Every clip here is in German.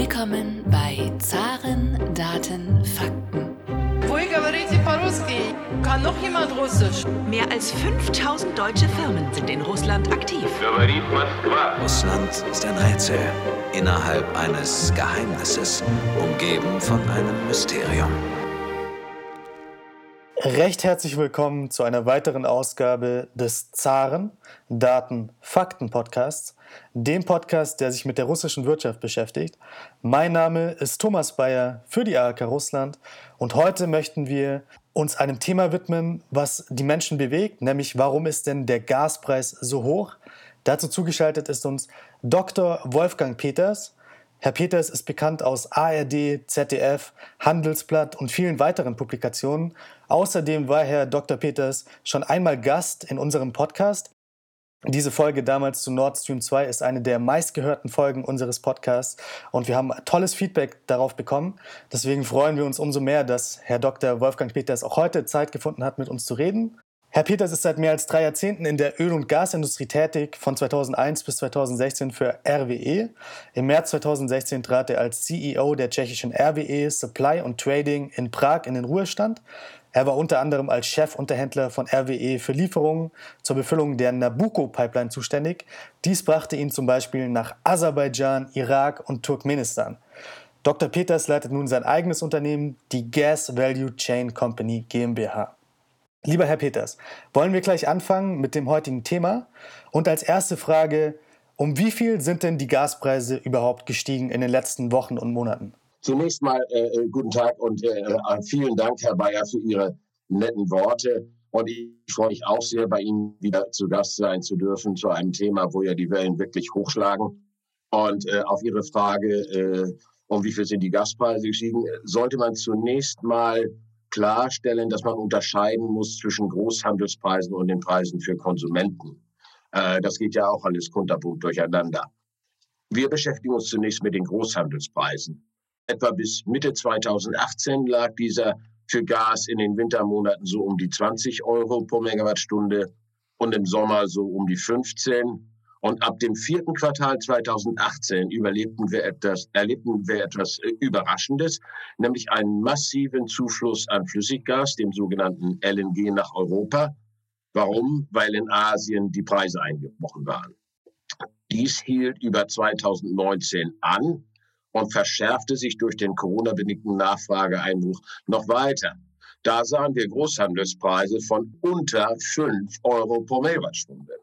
Willkommen bei Zaren, Daten, Fakten. Kann noch jemand Russisch? Mehr als 5000 deutsche Firmen sind in Russland aktiv. Russland ist ein Rätsel innerhalb eines Geheimnisses, umgeben von einem Mysterium. Recht herzlich willkommen zu einer weiteren Ausgabe des Zaren Daten Fakten Podcasts dem Podcast, der sich mit der russischen Wirtschaft beschäftigt. Mein Name ist Thomas Bayer für die ARK Russland und heute möchten wir uns einem Thema widmen, was die Menschen bewegt, nämlich warum ist denn der Gaspreis so hoch? Dazu zugeschaltet ist uns Dr. Wolfgang Peters. Herr Peters ist bekannt aus ARD, ZDF, Handelsblatt und vielen weiteren Publikationen. Außerdem war Herr Dr. Peters schon einmal Gast in unserem Podcast. Diese Folge damals zu Nord Stream 2 ist eine der meistgehörten Folgen unseres Podcasts und wir haben tolles Feedback darauf bekommen. Deswegen freuen wir uns umso mehr, dass Herr Dr. Wolfgang Peters auch heute Zeit gefunden hat, mit uns zu reden. Herr Peters ist seit mehr als drei Jahrzehnten in der Öl- und Gasindustrie tätig, von 2001 bis 2016 für RWE. Im März 2016 trat er als CEO der tschechischen RWE Supply und Trading in Prag in den Ruhestand. Er war unter anderem als Chefunterhändler von RWE für Lieferungen zur Befüllung der Nabucco-Pipeline zuständig. Dies brachte ihn zum Beispiel nach Aserbaidschan, Irak und Turkmenistan. Dr. Peters leitet nun sein eigenes Unternehmen, die Gas Value Chain Company GmbH. Lieber Herr Peters, wollen wir gleich anfangen mit dem heutigen Thema? Und als erste Frage, um wie viel sind denn die Gaspreise überhaupt gestiegen in den letzten Wochen und Monaten? Zunächst mal äh, guten Tag und äh, vielen Dank, Herr Bayer, für Ihre netten Worte. Und ich freue mich auch sehr, bei Ihnen wieder zu Gast sein zu dürfen zu einem Thema, wo ja die Wellen wirklich hochschlagen. Und äh, auf Ihre Frage, äh, um wie viel sind die Gaspreise gestiegen, sollte man zunächst mal klarstellen, dass man unterscheiden muss zwischen Großhandelspreisen und den Preisen für Konsumenten. Äh, das geht ja auch alles kunterbunt durcheinander. Wir beschäftigen uns zunächst mit den Großhandelspreisen. Etwa bis Mitte 2018 lag dieser für Gas in den Wintermonaten so um die 20 Euro pro Megawattstunde und im Sommer so um die 15. Und ab dem vierten Quartal 2018 überlebten wir etwas, erlebten wir etwas äh, Überraschendes, nämlich einen massiven Zufluss an Flüssiggas, dem sogenannten LNG, nach Europa. Warum? Weil in Asien die Preise eingebrochen waren. Dies hielt über 2019 an und verschärfte sich durch den Corona-bedingten Nachfrageeinbruch noch weiter. Da sahen wir Großhandelspreise von unter 5 Euro pro Megawattstunde.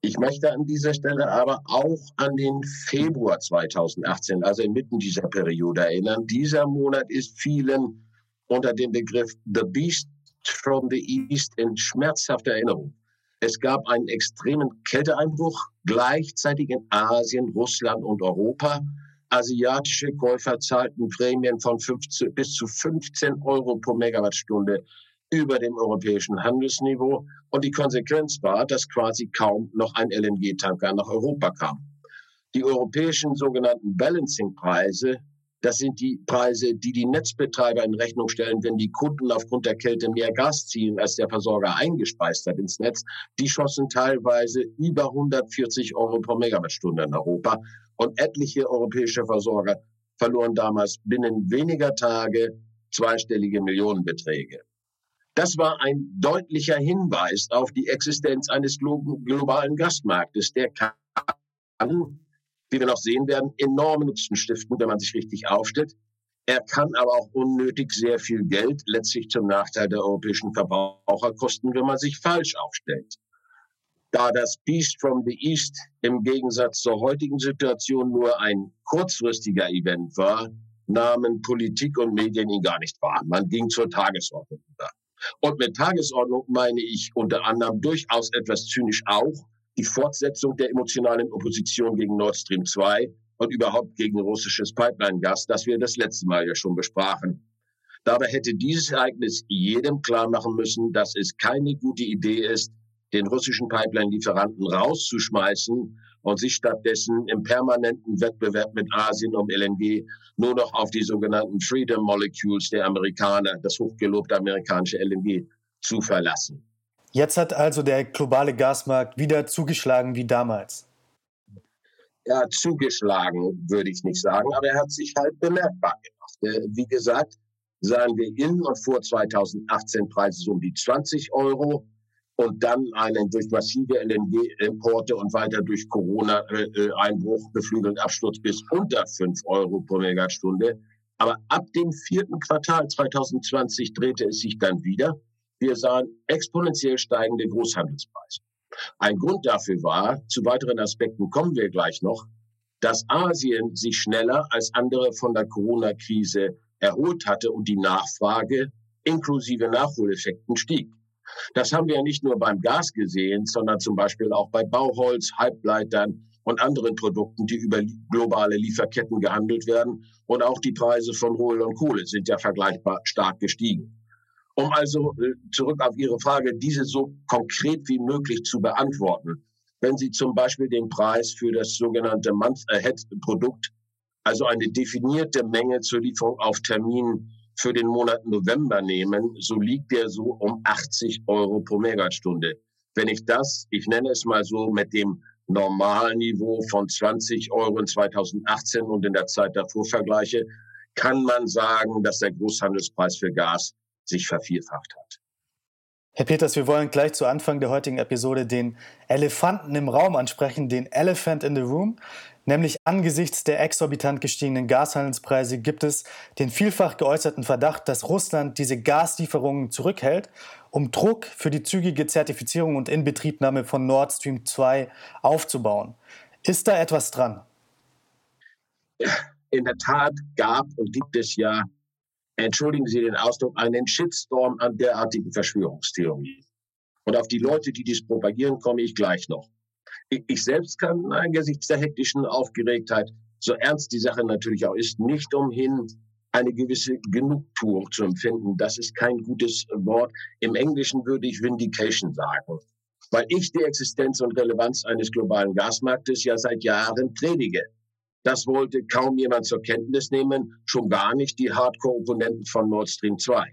Ich möchte an dieser Stelle aber auch an den Februar 2018, also inmitten dieser Periode erinnern. Dieser Monat ist vielen unter dem Begriff The Beast from the East in schmerzhafter Erinnerung. Es gab einen extremen Kälteeinbruch gleichzeitig in Asien, Russland und Europa. Asiatische Käufer zahlten Prämien von 15, bis zu 15 Euro pro Megawattstunde über dem europäischen Handelsniveau. Und die Konsequenz war, dass quasi kaum noch ein LNG-Tanker nach Europa kam. Die europäischen sogenannten Balancing-Preise, das sind die Preise, die die Netzbetreiber in Rechnung stellen, wenn die Kunden aufgrund der Kälte mehr Gas ziehen, als der Versorger eingespeist hat ins Netz. Die schossen teilweise über 140 Euro pro Megawattstunde in Europa. Und etliche europäische Versorger verloren damals binnen weniger Tage zweistellige Millionenbeträge. Das war ein deutlicher Hinweis auf die Existenz eines globalen Gasmarktes, der kann, wie wir noch sehen werden, enorme Nutzen stiften, wenn man sich richtig aufstellt. Er kann aber auch unnötig sehr viel Geld letztlich zum Nachteil der europäischen Verbraucher kosten, wenn man sich falsch aufstellt. Da das Beast from the East im Gegensatz zur heutigen Situation nur ein kurzfristiger Event war, nahmen Politik und Medien ihn gar nicht wahr. Man ging zur Tagesordnung über. Und mit Tagesordnung meine ich unter anderem durchaus etwas zynisch auch die Fortsetzung der emotionalen Opposition gegen Nord Stream 2 und überhaupt gegen russisches Pipeline-Gas, das wir das letzte Mal ja schon besprachen. Dabei hätte dieses Ereignis jedem klar machen müssen, dass es keine gute Idee ist, den russischen Pipeline-Lieferanten rauszuschmeißen und sich stattdessen im permanenten Wettbewerb mit Asien um LNG nur noch auf die sogenannten Freedom Molecules der Amerikaner, das hochgelobte amerikanische LNG, zu verlassen. Jetzt hat also der globale Gasmarkt wieder zugeschlagen wie damals. ja, zugeschlagen, würde ich nicht sagen, aber er hat sich halt bemerkbar gemacht. Äh, wie gesagt, sahen wir in und vor 2018 Preise um die 20 Euro und dann einen durch massive LNG-Importe und weiter durch Corona-Einbruch, beflügelten Absturz bis unter 5 Euro pro Megawattstunde. Aber ab dem vierten Quartal 2020 drehte es sich dann wieder. Wir sahen exponentiell steigende Großhandelspreise. Ein Grund dafür war, zu weiteren Aspekten kommen wir gleich noch, dass Asien sich schneller als andere von der Corona-Krise erholt hatte und die Nachfrage inklusive Nachholeffekten stieg. Das haben wir ja nicht nur beim Gas gesehen, sondern zum Beispiel auch bei Bauholz, Halbleitern und anderen Produkten, die über globale Lieferketten gehandelt werden. Und auch die Preise von Rohöl und Kohle sind ja vergleichbar stark gestiegen. Um also äh, zurück auf Ihre Frage, diese so konkret wie möglich zu beantworten. Wenn Sie zum Beispiel den Preis für das sogenannte Month-Ahead-Produkt, also eine definierte Menge zur Lieferung auf Termin für den Monat November nehmen, so liegt der so um 80 Euro pro Megawattstunde. Wenn ich das, ich nenne es mal so, mit dem Normalniveau von 20 Euro in 2018 und in der Zeit davor vergleiche, kann man sagen, dass der Großhandelspreis für Gas sich vervierfacht hat. Herr Peters, wir wollen gleich zu Anfang der heutigen Episode den Elefanten im Raum ansprechen, den Elephant in the Room. Nämlich angesichts der exorbitant gestiegenen Gashandelspreise gibt es den vielfach geäußerten Verdacht, dass Russland diese Gaslieferungen zurückhält, um Druck für die zügige Zertifizierung und Inbetriebnahme von Nord Stream 2 aufzubauen. Ist da etwas dran? In der Tat gab und gibt es ja entschuldigen Sie den Ausdruck, einen Shitstorm an derartigen Verschwörungstheorien. Und auf die Leute, die dies propagieren, komme ich gleich noch. Ich selbst kann angesichts der hektischen Aufgeregtheit, so ernst die Sache natürlich auch ist, nicht umhin, eine gewisse Genugtuung zu empfinden. Das ist kein gutes Wort. Im Englischen würde ich Vindication sagen, weil ich die Existenz und Relevanz eines globalen Gasmarktes ja seit Jahren predige. Das wollte kaum jemand zur Kenntnis nehmen, schon gar nicht die Hardcore-Opponenten von Nord Stream 2.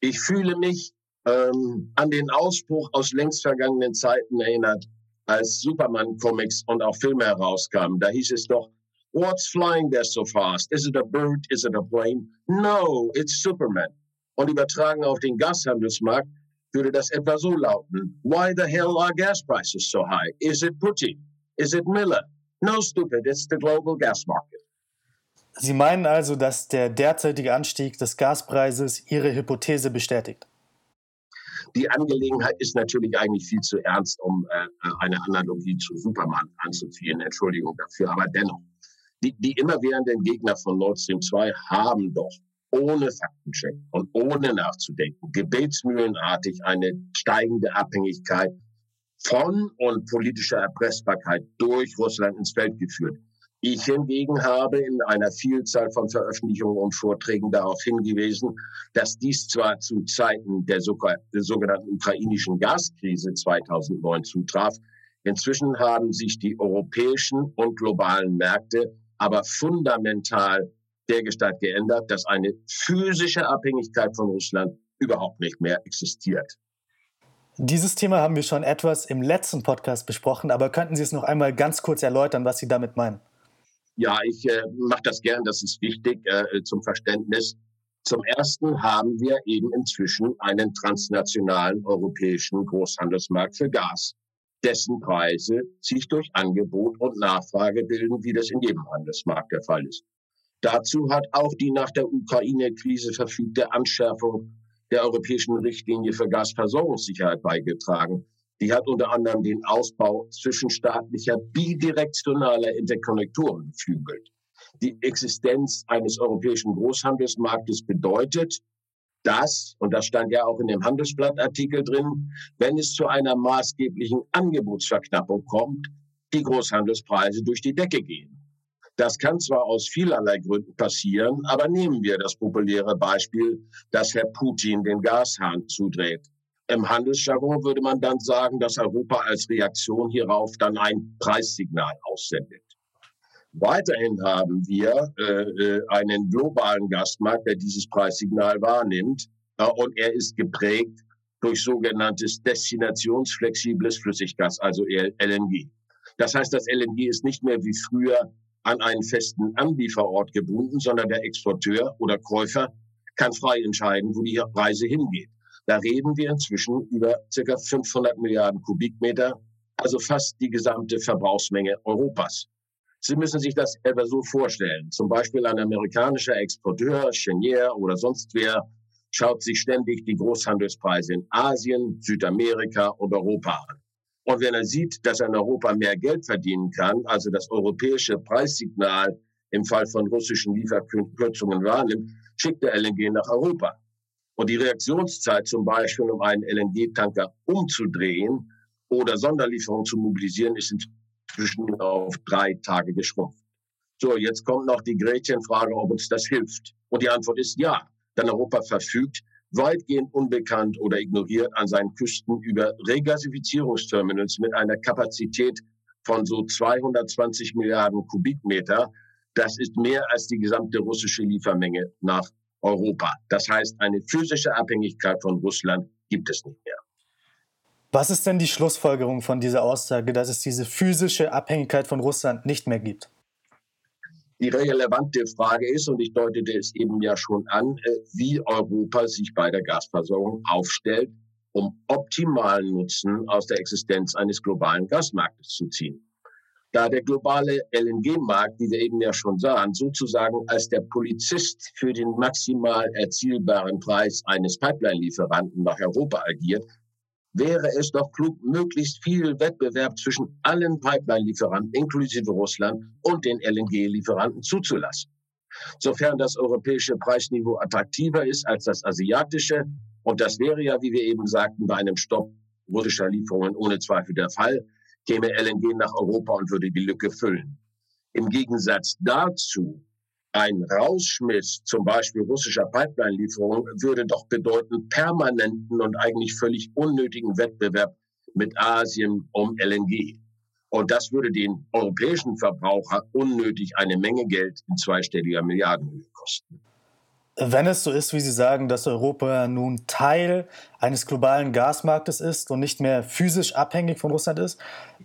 Ich fühle mich ähm, an den Ausspruch aus längst vergangenen Zeiten erinnert, als Superman-Comics und auch Filme herauskamen. Da hieß es doch, What's flying there so fast? Is it a bird? Is it a plane? No, it's Superman. Und übertragen auf den Gashandelsmarkt würde das etwa so lauten. Why the hell are gas prices so high? Is it Putin? Is it Miller? No, stupid. It's the global gas market. Sie meinen also, dass der derzeitige Anstieg des Gaspreises Ihre Hypothese bestätigt? Die Angelegenheit ist natürlich eigentlich viel zu ernst, um äh, eine Analogie zu Superman anzuziehen. Entschuldigung dafür. Aber dennoch, die, die immerwährenden Gegner von Nord Stream 2 haben doch ohne Faktencheck und ohne nachzudenken gebetsmühlenartig eine steigende Abhängigkeit von und politischer Erpressbarkeit durch Russland ins Feld geführt. Ich hingegen habe in einer Vielzahl von Veröffentlichungen und Vorträgen darauf hingewiesen, dass dies zwar zu Zeiten der, sogenannten ukrainischen Gaskrise 2009 zutraf, inzwischen haben sich die europäischen und globalen Märkte aber fundamental dergestalt geändert, dass eine physische Abhängigkeit von Russland überhaupt nicht mehr existiert. Dieses Thema haben wir schon etwas im letzten Podcast besprochen, aber könnten Sie es noch einmal ganz kurz erläutern, was Sie damit meinen? Ja, ich äh, mache das gern, das ist wichtig äh, zum Verständnis. Zum Ersten haben wir eben inzwischen einen transnationalen europäischen Großhandelsmarkt für Gas, dessen Preise sich durch Angebot und Nachfrage bilden, wie das in jedem Handelsmarkt der Fall ist. Dazu hat auch die nach der Ukraine-Krise verfügte Anschärfung der europäischen Richtlinie für Gasversorgungssicherheit beigetragen. Die hat unter anderem den Ausbau zwischenstaatlicher bidirektionaler Interkonnektoren geflügelt. Die Existenz eines europäischen Großhandelsmarktes bedeutet, dass, und das stand ja auch in dem Handelsblattartikel drin, wenn es zu einer maßgeblichen Angebotsverknappung kommt, die Großhandelspreise durch die Decke gehen. Das kann zwar aus vielerlei Gründen passieren, aber nehmen wir das populäre Beispiel, dass Herr Putin den Gashahn zudreht. Im Handelsjargon würde man dann sagen, dass Europa als Reaktion hierauf dann ein Preissignal aussendet. Weiterhin haben wir äh, äh einen globalen Gasmarkt, der dieses Preissignal wahrnimmt, äh, und er ist geprägt durch sogenanntes destinationsflexibles Flüssiggas, also LNG. Das heißt, das LNG ist nicht mehr wie früher an einen festen Anlieferort gebunden, sondern der Exporteur oder Käufer kann frei entscheiden, wo die Reise hingeht. Da reden wir inzwischen über circa 500 Milliarden Kubikmeter, also fast die gesamte Verbrauchsmenge Europas. Sie müssen sich das etwa so vorstellen. Zum Beispiel ein amerikanischer Exporteur, Chenier oder sonst wer, schaut sich ständig die Großhandelspreise in Asien, Südamerika und Europa an. Und wenn er sieht, dass er in Europa mehr Geld verdienen kann, also das europäische Preissignal im Fall von russischen Lieferkürzungen wahrnimmt, schickt er LNG nach Europa. Und die Reaktionszeit zum Beispiel, um einen LNG-Tanker umzudrehen oder Sonderlieferungen zu mobilisieren, ist inzwischen auf drei Tage geschrumpft. So, jetzt kommt noch die Gretchenfrage, ob uns das hilft. Und die Antwort ist ja, denn Europa verfügt weitgehend unbekannt oder ignoriert an seinen Küsten über Regasifizierungsterminals mit einer Kapazität von so 220 Milliarden Kubikmeter. Das ist mehr als die gesamte russische Liefermenge nach Europa. Das heißt, eine physische Abhängigkeit von Russland gibt es nicht mehr. Was ist denn die Schlussfolgerung von dieser Aussage, dass es diese physische Abhängigkeit von Russland nicht mehr gibt? Die relevante Frage ist, und ich deutete es eben ja schon an, äh, wie Europa sich bei der Gasversorgung aufstellt, um optimalen Nutzen aus der Existenz eines globalen Gasmarktes zu ziehen. Da der globale LNG-Markt, wie wir eben ja schon sahen, sozusagen als der Polizist für den maximal erzielbaren Preis eines Pipeline-Lieferanten nach Europa agiert, wäre es doch klug, möglichst viel Wettbewerb zwischen allen Pipeline-Lieferanten, inklusive Russland, und den LNG-Lieferanten zuzulassen. Sofern das europäische Preisniveau attraktiver ist als das asiatische, und das wäre ja, wie wir eben sagten, bei einem Stopp russischer Lieferungen ohne Zweifel der Fall, käme LNG nach Europa und würde die Lücke füllen. Im Gegensatz dazu ein Rausschmiss zum Beispiel russischer Pipeline-Lieferungen würde doch bedeuten permanenten und eigentlich völlig unnötigen Wettbewerb mit Asien um LNG. Und das würde den europäischen Verbraucher unnötig eine Menge Geld in zweistelliger Milliardenhöhe kosten. Wenn es so ist, wie Sie sagen, dass Europa nun Teil eines globalen Gasmarktes ist und nicht mehr physisch abhängig von Russland ist,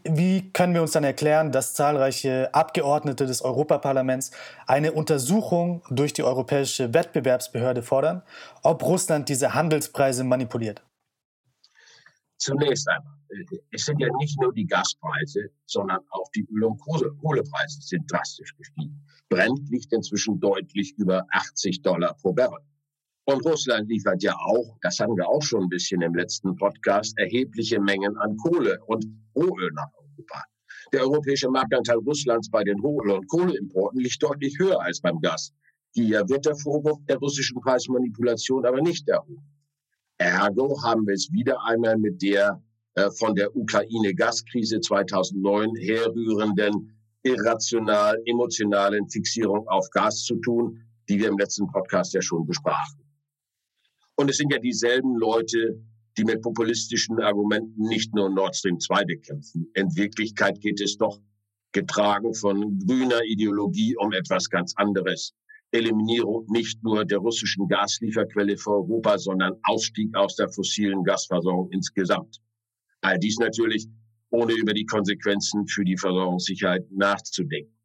wie können wir uns dann erklären, dass zahlreiche Abgeordnete des Europaparlaments eine Untersuchung durch die Europäische Wettbewerbsbehörde fordern, ob Russland diese Handelspreise manipuliert? Zunächst einmal, äh, es sind ja nicht nur die Gaspreise, sondern auch die Öl- und Kohlepreise sind drastisch gestiegen. Brent liegt inzwischen deutlich über 80 Dollar pro Barrel. Und Russland liefert ja auch, das hatten wir auch schon ein bisschen im letzten Podcast, erhebliche Mengen an Kohle und Rohöl nach Europa. Der europäische Marktanteil Russlands bei den Rohöl- und Kohleimporten liegt deutlich höher als beim Gas. Hier wird der Vorwurf der russischen Preismanipulation aber nicht erhoben. Ergo haben wir es wieder einmal mit der äh, von der Ukraine-Gaskrise 2009 herrührenden irrational emotionalen Fixierung auf Gas zu tun, die wir im letzten Podcast ja schon besprachen. Und es sind ja dieselben Leute, die mit populistischen Argumenten nicht nur Nord Stream 2 bekämpfen. In Wirklichkeit geht es doch getragen von grüner Ideologie um etwas ganz anderes. Eliminierung nicht nur der russischen Gaslieferquelle für Europa, sondern Ausstieg aus der fossilen Gasversorgung insgesamt. All dies natürlich ohne über die Konsequenzen für die Versorgungssicherheit nachzudenken.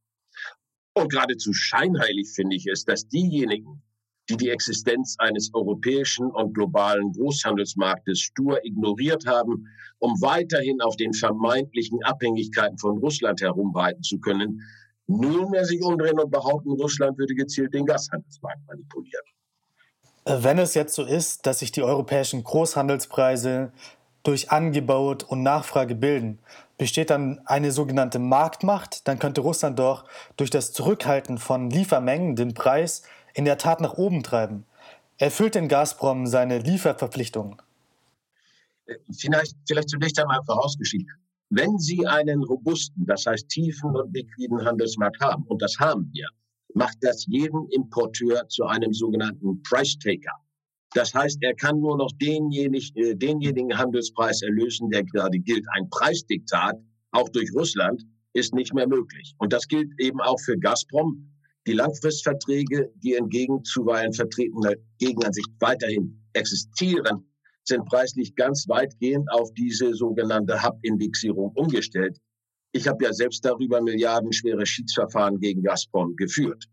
Und geradezu scheinheilig finde ich es, dass diejenigen, die die Existenz eines europäischen und globalen Großhandelsmarktes stur ignoriert haben, um weiterhin auf den vermeintlichen Abhängigkeiten von Russland herumreiten zu können, nunmehr sich umdrehen und behaupten, Russland würde gezielt den Gashandelsmarkt manipulieren. Äh, wenn es jetzt so ist, dass sich die europäischen Großhandelspreise durch Angebot und Nachfrage bilden, besteht dann eine sogenannte Marktmacht, dann könnte Russland doch durch das Zurückhalten von Liefermengen den Preis in der Tat nach oben treiben. Erfüllt denn Gazprom seine Lieferverpflichtungen? Vielleicht, vielleicht zunächst einmal vorausgeschickt. Wenn Sie einen robusten, das heißt tiefen und liquiden Handelsmarkt haben, und das haben wir, macht das jeden Importeur zu einem sogenannten Price Taker. Das heißt, er kann nur noch denjenigen, äh, denjenigen Handelspreis erlösen, der gerade gilt. Ein Preisdiktat, auch durch Russland, ist nicht mehr möglich. Und das gilt eben auch für Gazprom. Die Langfristverträge, die entgegen zuweilen vertretener Gegenansicht weiterhin existieren, sind preislich ganz weitgehend auf diese sogenannte Hub-Indexierung umgestellt. Ich habe ja selbst darüber milliardenschwere Schiedsverfahren gegen Gazprom geführt.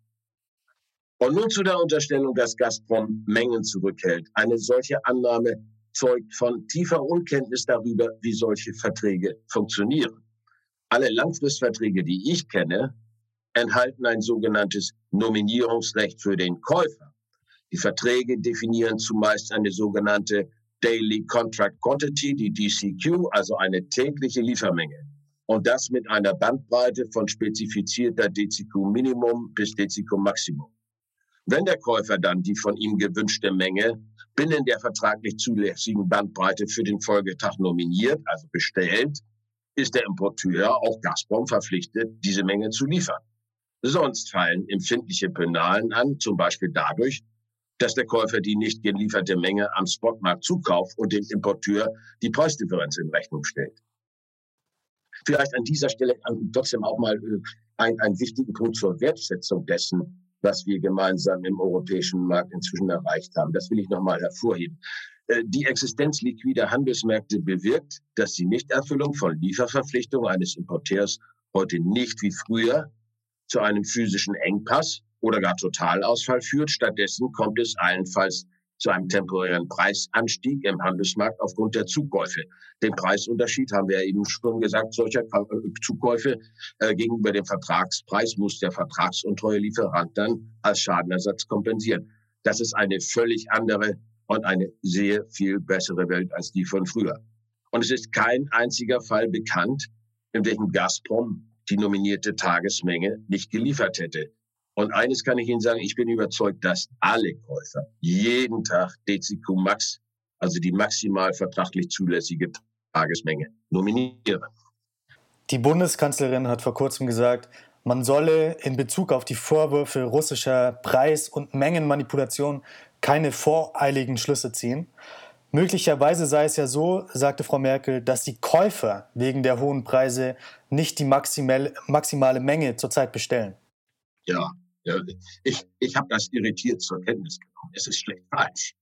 Und nun zu der Unterstellung, dass Gazprom Mengen zurückhält. Eine solche Annahme zeugt von tiefer Unkenntnis darüber, wie solche Verträge funktionieren. Alle Langfristverträge, die ich kenne, enthalten ein sogenanntes Nominierungsrecht für den Käufer. Die Verträge definieren zumeist eine sogenannte Daily Contract Quantity, die DCQ, also eine tägliche Liefermenge. Und das mit einer Bandbreite von spezifizierter DCQ Minimum bis DCQ Maximum. Wenn der Käufer dann die von ihm gewünschte Menge binnen der vertraglich zulässigen Bandbreite für den Folgetag nominiert, also bestellt, ist der Importeur, auch Gazprom, verpflichtet, diese Menge zu liefern. Sonst fallen empfindliche Penalen an, zum Beispiel dadurch, dass der Käufer die nicht gelieferte Menge am Spotmarkt zukauft und dem Importeur die Preisdifferenz in Rechnung stellt. Vielleicht an dieser Stelle trotzdem auch mal äh, ein, einen wichtigen Punkt zur Wertschätzung dessen, was wir gemeinsam im europäischen Markt inzwischen erreicht haben. Das will ich nochmal hervorheben. Äh, die Existenz liquider Handelsmärkte bewirkt, dass die Nichterfüllung von Lieferverpflichtungen eines Importeurs heute nicht wie früher zu einem physischen Engpass oder gar Totalausfall führt. Stattdessen kommt es allenfalls zu einem temporären Preisanstieg im Handelsmarkt aufgrund der Zukäufe. Den Preisunterschied haben wir eben schon gesagt, solcher äh, Zukäufe äh, gegenüber dem Vertragspreis muss der vertragsuntreue Lieferant dann als Schadenersatz kompensieren. Das ist eine völlig andere und eine sehr viel bessere Welt als die von früher. Und es ist kein einziger Fall bekannt, in welchem Gazprom die nominierte Tagesmenge nicht geliefert hätte. Und eines kann ich Ihnen sagen, ich bin überzeugt, dass alle Käufer jeden Tag DCQ Max, also die maximal vertraglich zulässige Tagesmenge, nominieren. Die Bundeskanzlerin hat vor kurzem gesagt, man solle in Bezug auf die Vorwürfe russischer Preis- und Mengenmanipulation keine voreiligen Schlüsse ziehen. Möglicherweise sei es ja so, sagte Frau Merkel, dass die Käufer wegen der hohen Preise nicht die maximale, Menge zurzeit bestellen. Ja, ja, ich, ich habe das irritiert zur Kenntnis genommen. Es ist schlecht falsch.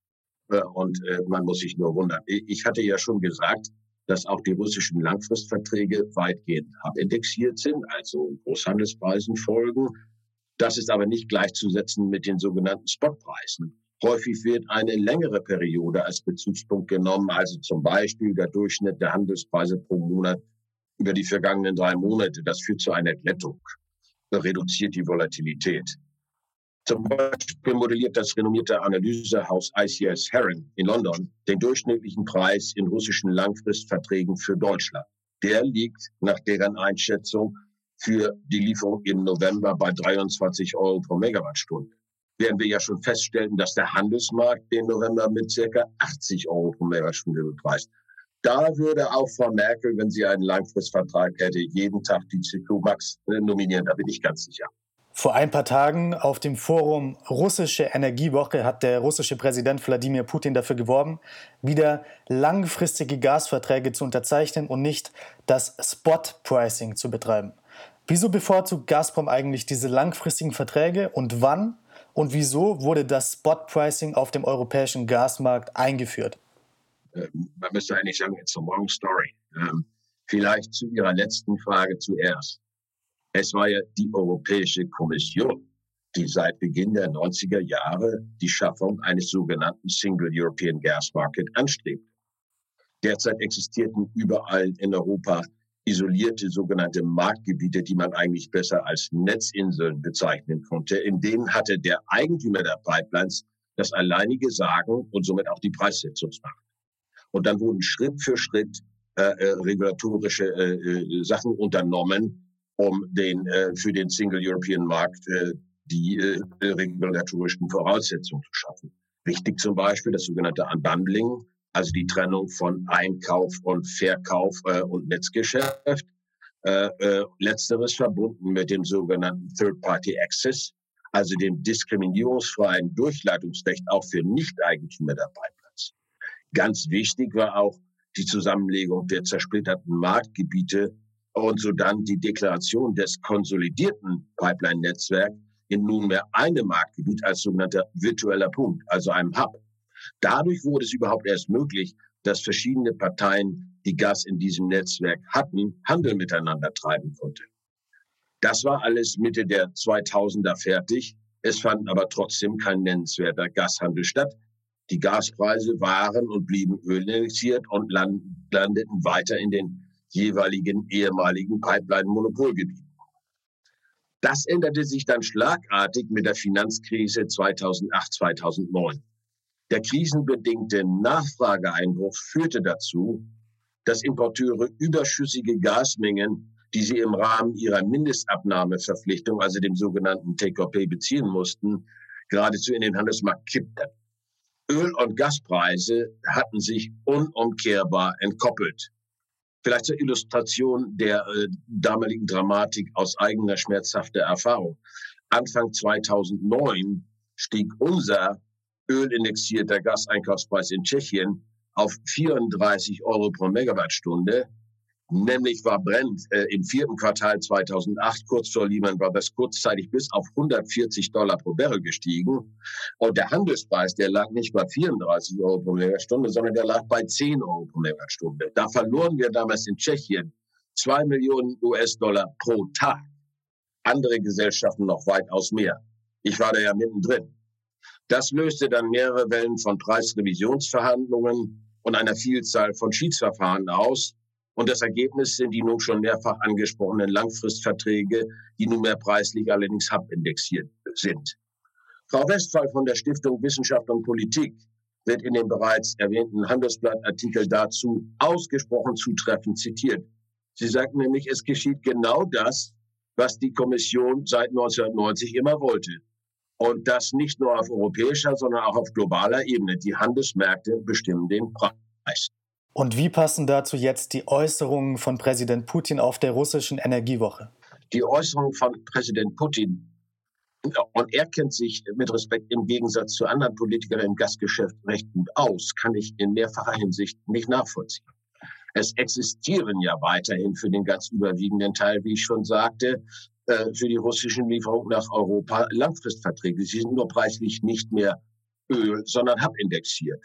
Äh, und äh, man muss sich nur wundern. Ich hatte ja schon gesagt, dass auch die russischen Langfristverträge weitgehend abindexiert sind, also Großhandelspreisen folgen. Das ist aber nicht gleichzusetzen mit den sogenannten Spotpreisen. Häufig wird eine längere Periode als Bezugspunkt genommen, also zum Beispiel der Durchschnitt der Handelspreise pro Monat über die vergangenen drei Monate. Das führt zu einer Glättung reduziert die Volatilität. Zum Beispiel modelliert das renommierte Analysehaus ICS Heron in London den durchschnittlichen Preis in russischen Langfristverträgen für Deutschland. Der liegt nach deren Einschätzung für die Lieferung im November bei 23 Euro pro Megawattstunde. Während wir ja schon feststellten, dass der Handelsmarkt den November mit circa 80 Euro pro Megawattstunde bepreist. Da würde auch Frau Merkel, wenn sie einen Langfristvertrag hätte, jeden Tag die CQ Max äh, nominieren. Da bin ich ganz sicher. Vor ein paar Tagen auf dem Forum Russische Energiewoche hat der russische Präsident Wladimir Putin dafür geworben, wieder langfristige Gasverträge zu unterzeichnen und nicht das Spot-Pricing zu betreiben. Wieso bevorzugt Gazprom eigentlich diese langfristigen Verträge und wann und wieso wurde das Spot-Pricing auf dem europäischen Gasmarkt eingeführt? Ähm, man müsste eigentlich sagen, it's a long story. Ähm, vielleicht zu Ihrer letzten Frage zuerst. Es war ja die Europäische Kommission, die seit Beginn der 90er Jahre die Schaffung eines sogenannten Single European Gas Market anstrebt. Derzeit existierten überall in Europa isolierte sogenannte Marktgebiete, die man eigentlich besser als Netzinseln bezeichnen konnte. In denen hatte der Eigentümer der Pipelines das alleinige Sagen und somit auch die Preissetzungsmacht. Und dann wurden Schritt für Schritt äh, äh, regulatorische äh, äh, Sachen unternommen, um den äh, für den Single European Markt äh, die äh, regulatorischen Voraussetzungen zu schaffen. Wichtig zum Beispiel das sogenannte Unbundling, also die Trennung von Einkauf und Verkauf äh, und Netzgeschäft. Äh, äh, letzteres verbunden mit dem sogenannten Third-Party Access, also dem diskriminierungsfreien Durchleitungsrecht auch für Nicht-Eigentümer der Pipeline. Ganz wichtig war auch die Zusammenlegung der zersplitterten Marktgebiete und so dann die Deklaration des konsolidierten Pipeline-Netzwerks in nunmehr einem Marktgebiet als sogenannter virtueller Punkt, also einem Hub. Dadurch wurde es überhaupt erst möglich, dass verschiedene Parteien die Gas in diesem Netzwerk hatten, Handel miteinander treiben konnte. Das war alles Mitte der 2000er fertig. Es fand aber trotzdem kein nennenswerter Gashandel statt. Die Gaspreise waren und blieben ölinjiziert und landeten weiter in den jeweiligen ehemaligen Pipeline-Monopolgebieten. Das änderte sich dann schlagartig mit der Finanzkrise 2008, 2009. Der krisenbedingte Nachfrageeinbruch führte dazu, dass Importeure überschüssige Gasmengen, die sie im Rahmen ihrer Mindestabnahmeverpflichtung, also dem sogenannten Take-or-Pay, beziehen mussten, geradezu in den Handelsmarkt kippten. Öl- und Gaspreise hatten sich unumkehrbar entkoppelt. Vielleicht zur Illustration der äh, damaligen Dramatik aus eigener schmerzhafter Erfahrung. Anfang 2009 stieg unser ölindexierter Gaseinkaufspreis in Tschechien auf 34 Euro pro Megawattstunde. Nämlich war Brent äh, im vierten Quartal 2008 kurz vor Lehman Brothers kurzzeitig bis auf 140 Dollar pro Barrel gestiegen. Und der Handelspreis, der lag nicht bei 34 Euro pro Megawattstunde, sondern der lag bei 10 Euro pro Megawattstunde. Da verloren wir damals in Tschechien 2 Millionen US-Dollar pro Tag. Andere Gesellschaften noch weitaus mehr. Ich war da ja mittendrin. Das löste dann mehrere Wellen von Preisrevisionsverhandlungen und einer Vielzahl von Schiedsverfahren aus. Und das Ergebnis sind die nun schon mehrfach angesprochenen Langfristverträge, die nunmehr preislich allerdings hub-indexiert sind. Frau Westphal von der Stiftung Wissenschaft und Politik wird in dem bereits erwähnten Handelsblattartikel dazu ausgesprochen zutreffend zitiert. Sie sagt nämlich, es geschieht genau das, was die Kommission seit 1990 immer wollte. Und das nicht nur auf europäischer, sondern auch auf globaler Ebene. Die Handelsmärkte bestimmen den Preis. Und wie passen dazu jetzt die Äußerungen von Präsident Putin auf der russischen Energiewoche? Die Äußerungen von Präsident Putin, und er kennt sich mit Respekt im Gegensatz zu anderen Politikern im Gasgeschäft recht gut aus, kann ich in mehrfacher Hinsicht nicht nachvollziehen. Es existieren ja weiterhin für den ganz überwiegenden Teil, wie ich schon sagte, für die russischen Lieferungen nach Europa Langfristverträge. Sie sind nur preislich nicht mehr Öl, sondern hub-indexiert.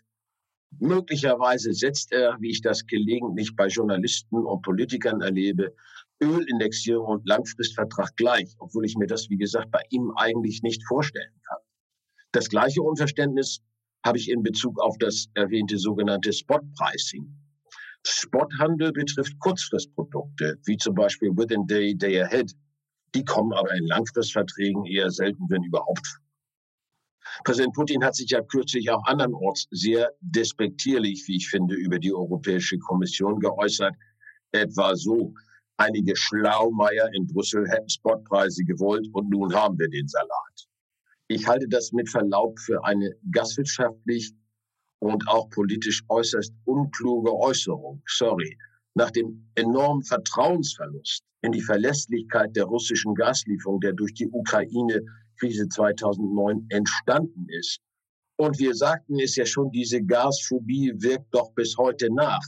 Möglicherweise setzt er, wie ich das gelegentlich bei Journalisten und Politikern erlebe, Ölindexierung und Langfristvertrag gleich, obwohl ich mir das, wie gesagt, bei ihm eigentlich nicht vorstellen kann. Das gleiche Unverständnis habe ich in Bezug auf das erwähnte sogenannte Spot-Pricing. Spothandel betrifft Kurzfristprodukte, wie zum Beispiel Within Day, Day Ahead. Die kommen aber in Langfristverträgen eher selten, wenn überhaupt. Präsident Putin hat sich ja kürzlich auch andernorts sehr despektierlich, wie ich finde, über die Europäische Kommission geäußert. Etwa so, einige Schlaumeier in Brüssel hätten Spotpreise gewollt und nun haben wir den Salat. Ich halte das mit Verlaub für eine gaswirtschaftlich und auch politisch äußerst unkluge Äußerung. Sorry. Nach dem enormen Vertrauensverlust in die Verlässlichkeit der russischen Gaslieferung, der durch die Ukraine-Krise 2009 entstanden ist. Und wir sagten es ja schon, diese Gasphobie wirkt doch bis heute nach.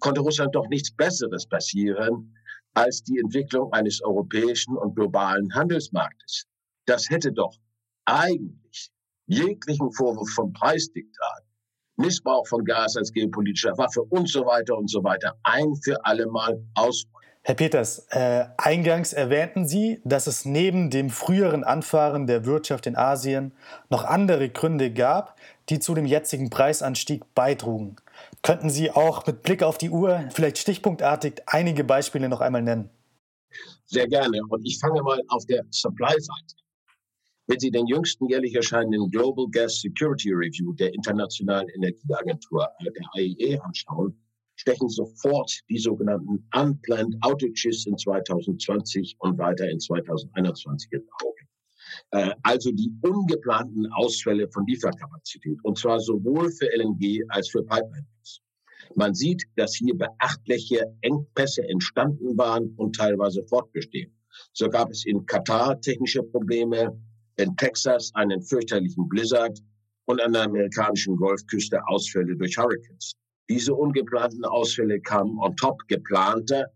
Konnte Russland doch nichts Besseres passieren als die Entwicklung eines europäischen und globalen Handelsmarktes. Das hätte doch eigentlich jeglichen Vorwurf von Preisdiktat, Missbrauch von Gas als geopolitischer Waffe und so weiter und so weiter ein für alle Mal aus Herr Peters, äh, eingangs erwähnten Sie, dass es neben dem früheren Anfahren der Wirtschaft in Asien noch andere Gründe gab, die zu dem jetzigen Preisanstieg beitrugen. Könnten Sie auch mit Blick auf die Uhr vielleicht stichpunktartig einige Beispiele noch einmal nennen? Sehr gerne. Und ich fange mal auf der Supply-Seite. Wenn Sie den jüngsten jährlich erscheinenden Global Gas Security Review der Internationalen Energieagentur, der IEA, anschauen, stechen sofort die sogenannten Unplanned Outages in 2020 und weiter in 2021 ins Auge. Äh, also die ungeplanten Ausfälle von Lieferkapazität, und zwar sowohl für LNG als für Pipelines. Man sieht, dass hier beachtliche Engpässe entstanden waren und teilweise fortbestehen. So gab es in Katar technische Probleme, in Texas einen fürchterlichen Blizzard und an der amerikanischen Golfküste Ausfälle durch Hurricanes. Diese ungeplanten Ausfälle kamen on top geplanter,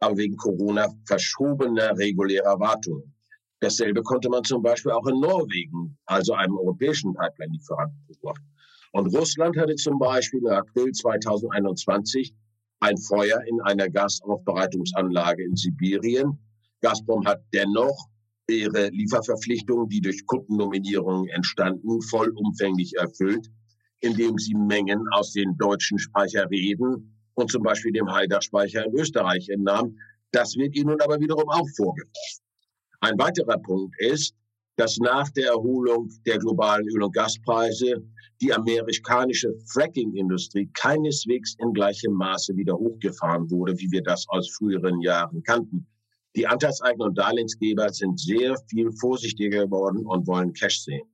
aber wegen Corona verschobener regulärer Wartungen. Dasselbe konnte man zum Beispiel auch in Norwegen, also einem europäischen Pipeline-Lieferanten, beobachten. Und Russland hatte zum Beispiel im April 2021 ein Feuer in einer Gasaufbereitungsanlage in Sibirien. Gazprom hat dennoch ihre Lieferverpflichtungen, die durch Kundennominierungen entstanden, vollumfänglich erfüllt, indem sie Mengen aus den deutschen Speicherreden und zum Beispiel dem Haidach-Speicher in Österreich entnahm. Das wird ihnen aber wiederum auch vorgeworfen. Ein weiterer Punkt ist, dass nach der Erholung der globalen Öl- und Gaspreise die amerikanische Fracking-Industrie keineswegs in gleichem Maße wieder hochgefahren wurde, wie wir das aus früheren Jahren kannten. Die Anteilseigner und Darlehensgeber sind sehr viel vorsichtiger geworden und wollen Cash sehen.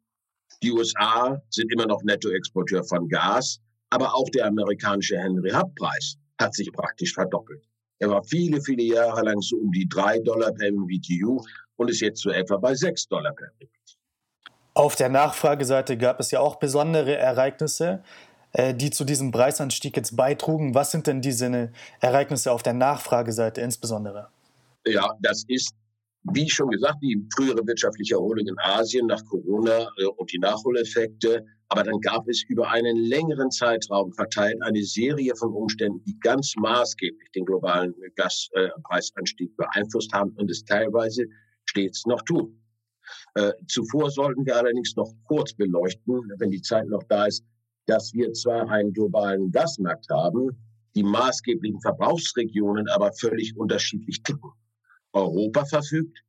Die USA sind immer noch Nettoexporteur von Gas, aber auch der amerikanische Henry Hub-Preis hat sich praktisch verdoppelt. Er war viele, viele Jahre lang so um die drei Dollar per MWTU und ist jetzt so etwa bei sechs Dollar per MWTU. Auf der Nachfrageseite gab es ja auch besondere Ereignisse, äh, die zu diesem Preisanstieg jetzt beitrugen. Was sind denn diese Ereignisse auf der Nachfrageseite insbesondere? Ja, das ist, wie schon gesagt, die frühere wirtschaftliche Erholung in Asien nach Corona äh, und die Nachholeffekte. Aber dann gab es über einen längeren Zeitraum verteilt eine Serie von Umständen, die ganz maßgeblich den globalen Gaspreisanstieg beeinflusst haben und es teilweise stets noch tun. Äh, zuvor sollten wir allerdings noch kurz beleuchten, wenn die Zeit noch da ist, dass wir zwar einen globalen Gasmarkt haben, die maßgeblichen Verbrauchsregionen aber völlig unterschiedlich ticken. Europa verfügt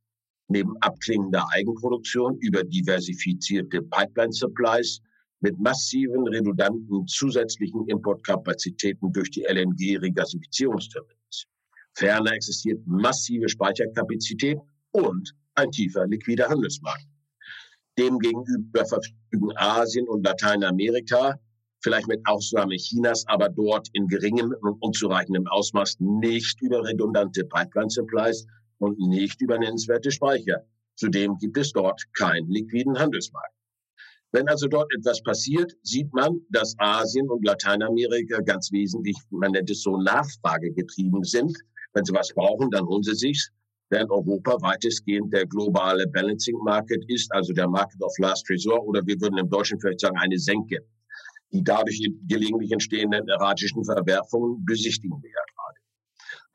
neben abklingender Eigenproduktion über diversifizierte Pipeline-Supplies mit massiven redundanten zusätzlichen Importkapazitäten durch die LNG-Regasifizierungsterminals. Ferner existiert massive Speicherkapazität und ein tiefer liquider Handelsmarkt. Demgegenüber verfügen Asien und Lateinamerika, vielleicht mit Ausnahme Chinas, aber dort in geringem und unzureichendem Ausmaß nicht über redundante Pipeline-Supplies und nicht über nennenswerte Speicher. Zudem gibt es dort keinen liquiden Handelsmarkt. Wenn also dort etwas passiert, sieht man, dass Asien und Lateinamerika ganz wesentlich, man nennt es so, nachfragegetrieben sind. Wenn sie was brauchen, dann holen sie sich's während Europa weitestgehend der globale Balancing Market ist, also der Market of Last Resort oder wir würden im Deutschen vielleicht sagen eine Senke. Die dadurch gelegentlich entstehenden erratischen Verwerfungen besichtigen gerade.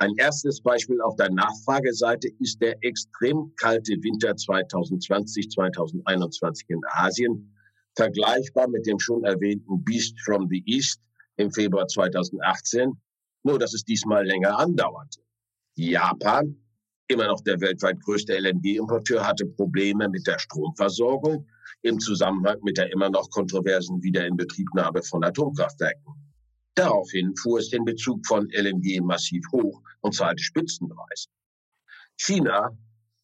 Ein erstes Beispiel auf der Nachfrageseite ist der extrem kalte Winter 2020, 2021 in Asien, vergleichbar mit dem schon erwähnten Beast from the East im Februar 2018, nur dass es diesmal länger andauerte. Japan immer noch der weltweit größte LNG-Importeur, hatte Probleme mit der Stromversorgung im Zusammenhang mit der immer noch kontroversen Wiederinbetriebnahme von Atomkraftwerken. Daraufhin fuhr es den Bezug von LNG massiv hoch und zahlte Spitzenpreise. China,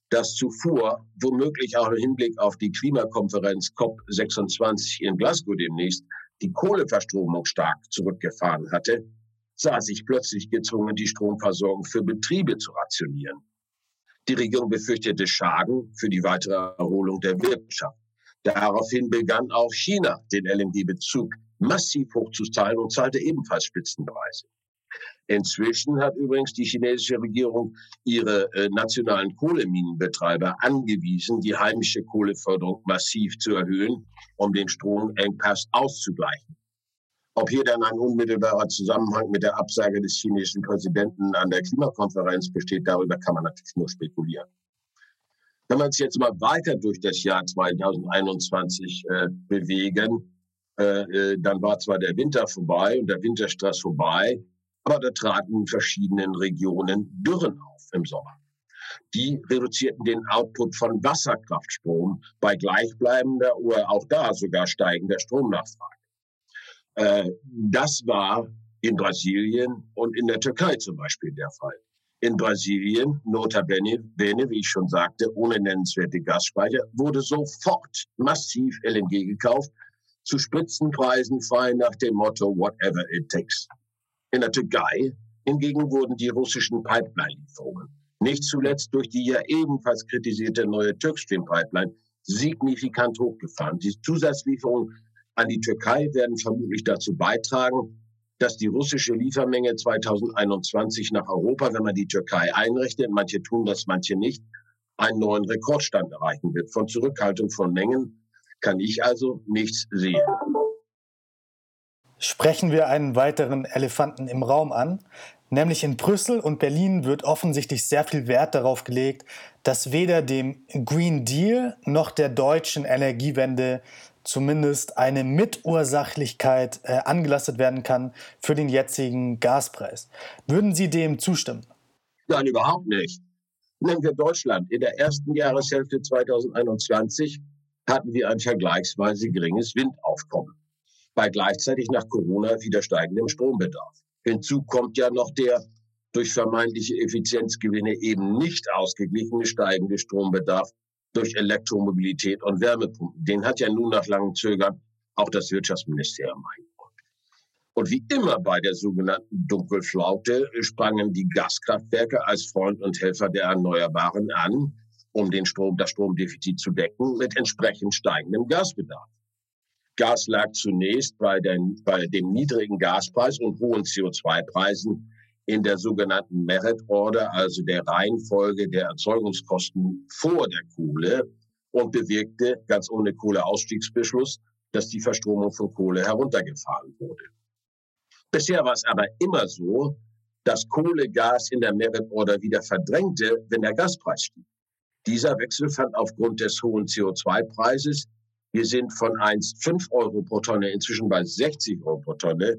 das zuvor womöglich auch im Hinblick auf die Klimakonferenz COP26 in Glasgow demnächst die Kohleverstromung stark zurückgefahren hatte, sah sich plötzlich gezwungen, die Stromversorgung für Betriebe zu rationieren. Die Regierung befürchtete Schaden für die weitere Erholung der Wirtschaft. Daraufhin begann auch China, den LNG-Bezug massiv hochzuzahlen und zahlte ebenfalls Spitzenpreise. Inzwischen hat übrigens die chinesische Regierung ihre äh, nationalen Kohleminenbetreiber angewiesen, die heimische Kohleförderung massiv zu erhöhen, um den Stromengpass auszugleichen. Ob hier dann ein unmittelbarer Zusammenhang mit der Absage des chinesischen Präsidenten an der Klimakonferenz besteht, darüber kann man natürlich nur spekulieren. Wenn wir uns jetzt mal weiter durch das Jahr 2021 äh, bewegen, äh, äh, dann war zwar der Winter vorbei und der Winterstress vorbei, aber da traten in verschiedenen Regionen Dürren auf im Sommer. Die reduzierten den Output von Wasserkraftstrom bei gleichbleibender oder auch da sogar steigender Stromnachfrage. Äh, das war in Brasilien und in der Türkei zum Beispiel der Fall. In Brasilien, notabene, wie ich schon sagte, ohne nennenswerte Gasspeicher, wurde sofort massiv LNG gekauft, zu Spitzenpreisen frei nach dem Motto whatever it takes. In der Türkei hingegen wurden die russischen Pipeline-Lieferungen, nicht zuletzt durch die ja ebenfalls kritisierte neue Türkstream-Pipeline, signifikant hochgefahren. Die Zusatzlieferungen an die Türkei werden vermutlich dazu beitragen, dass die russische Liefermenge 2021 nach Europa, wenn man die Türkei einrichtet, manche tun das, manche nicht, einen neuen Rekordstand erreichen wird. Von Zurückhaltung von Mengen kann ich also nichts sehen. sprechen wir einen weiteren Elefanten im Raum an. Nämlich in Brüssel und Berlin wird offensichtlich sehr viel Wert darauf gelegt, dass weder dem Green Deal noch der deutschen Energiewende zumindest eine Mitursachlichkeit äh, angelastet werden kann für den jetzigen Gaspreis. Würden Sie dem zustimmen? Nein, überhaupt nicht. Nehmen wir Deutschland. In der ersten Jahreshälfte 2021 hatten wir ein vergleichsweise geringes Windaufkommen bei gleichzeitig nach Corona wieder steigendem Strombedarf. Hinzu kommt ja noch der durch vermeintliche Effizienzgewinne eben nicht ausgeglichene steigende Strombedarf durch Elektromobilität und Wärmepumpen. Den hat ja nun nach langem Zögern auch das Wirtschaftsministerium eingebaut. Und wie immer bei der sogenannten Dunkelflaute sprangen die Gaskraftwerke als Freund und Helfer der Erneuerbaren an, um den Strom, das Stromdefizit zu decken mit entsprechend steigendem Gasbedarf. Gas lag zunächst bei, den, bei dem niedrigen Gaspreis und hohen CO2-Preisen in der sogenannten Merit Order, also der Reihenfolge der Erzeugungskosten vor der Kohle und bewirkte ganz ohne Kohleausstiegsbeschluss, dass die Verstromung von Kohle heruntergefahren wurde. Bisher war es aber immer so, dass Kohle Gas in der Merit Order wieder verdrängte, wenn der Gaspreis stieg. Dieser Wechsel fand aufgrund des hohen CO2-Preises wir sind von 1,5 Euro pro Tonne inzwischen bei 60 Euro pro Tonne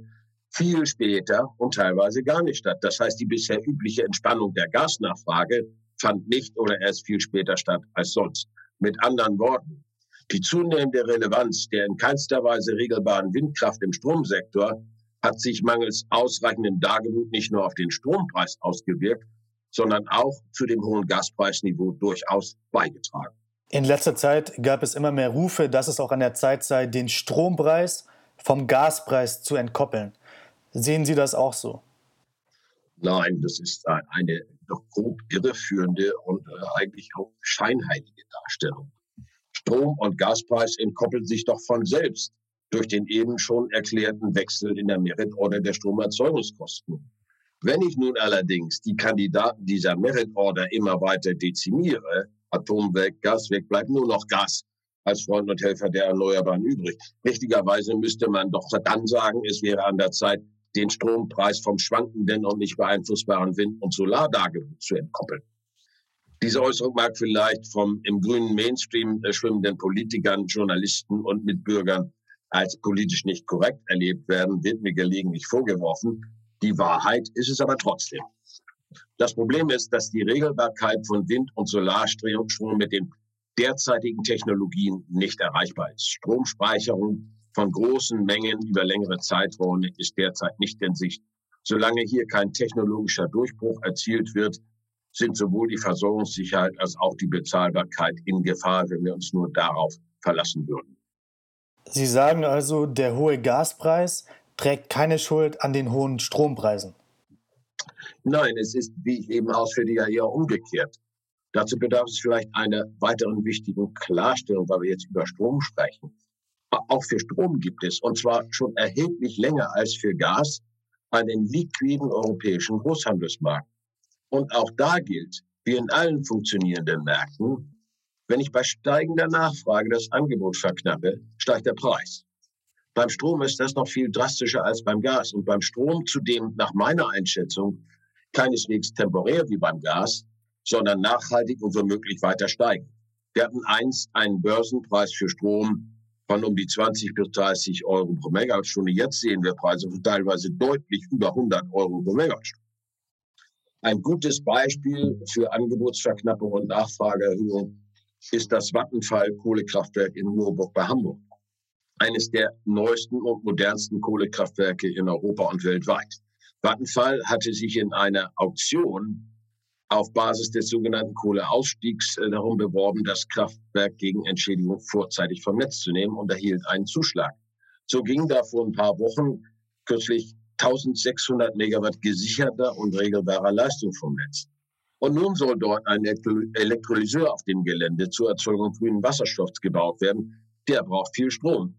viel später und teilweise gar nicht statt. Das heißt, die bisher übliche Entspannung der Gasnachfrage fand nicht oder erst viel später statt als sonst. Mit anderen Worten, die zunehmende Relevanz der in keinster Weise regelbaren Windkraft im Stromsektor hat sich mangels ausreichendem Dargebot nicht nur auf den Strompreis ausgewirkt, sondern auch zu dem hohen Gaspreisniveau durchaus beigetragen. In letzter Zeit gab es immer mehr Rufe, dass es auch an der Zeit sei, den Strompreis vom Gaspreis zu entkoppeln. Sehen Sie das auch so? Nein, das ist eine doch grob irreführende und äh, eigentlich auch scheinheilige Darstellung. Strom- und Gaspreis entkoppeln sich doch von selbst durch den eben schon erklärten Wechsel in der Meritorder der Stromerzeugungskosten. Wenn ich nun allerdings die Kandidaten dieser Meritorder immer weiter dezimiere, Atom weg, bleibt nur noch Gas als Freund und Helfer der Erneuerbaren übrig. Richtigerweise müsste man doch dann sagen, es wäre an der Zeit, den Strompreis vom schwankenden und nicht beeinflussbaren Wind- und Solardagebot zu entkoppeln. Diese Äußerung mag vielleicht vom im grünen Mainstream schwimmenden Politikern, Journalisten und Mitbürgern als politisch nicht korrekt erlebt werden, wird mir gelegentlich vorgeworfen. Die Wahrheit ist es aber trotzdem. Das Problem ist, dass die Regelbarkeit von Wind- und Solarstrom mit den derzeitigen Technologien nicht erreichbar ist. Stromspeicherung von großen Mengen über längere Zeiträume ist derzeit nicht in Sicht. Solange hier kein technologischer Durchbruch erzielt wird, sind sowohl die Versorgungssicherheit als auch die Bezahlbarkeit in Gefahr, wenn wir uns nur darauf verlassen würden. Sie sagen also, der hohe Gaspreis trägt keine Schuld an den hohen Strompreisen. Nein, es ist, wie ich eben ausführte, ja eher umgekehrt. Dazu bedarf es vielleicht einer weiteren wichtigen Klarstellung, weil wir jetzt über Strom sprechen. Auch für Strom gibt es, und zwar schon erheblich länger als für Gas, einen liquiden europäischen Großhandelsmarkt. Und auch da gilt, wie in allen funktionierenden Märkten, wenn ich bei steigender Nachfrage das Angebot verknappe, steigt der Preis. Beim Strom ist das noch viel drastischer als beim Gas. Und beim Strom zudem nach meiner Einschätzung keineswegs temporär wie beim Gas, sondern nachhaltig und womöglich weiter steigen. Wir hatten einst einen Börsenpreis für Strom von um die 20 bis 30 Euro pro Megawattstunde. Jetzt sehen wir Preise von teilweise deutlich über 100 Euro pro Megawattstunde. Ein gutes Beispiel für Angebotsverknappung und Nachfrageerhöhung ist das Vattenfall Kohlekraftwerk in Moorburg bei Hamburg. Eines der neuesten und modernsten Kohlekraftwerke in Europa und weltweit. Vattenfall hatte sich in einer Auktion auf Basis des sogenannten Kohleausstiegs äh, darum beworben, das Kraftwerk gegen Entschädigung vorzeitig vom Netz zu nehmen und erhielt einen Zuschlag. So ging da vor ein paar Wochen kürzlich 1600 Megawatt gesicherter und regelbarer Leistung vom Netz. Und nun soll dort ein Elektrolyseur auf dem Gelände zur Erzeugung grünen Wasserstoffs gebaut werden. Der braucht viel Strom.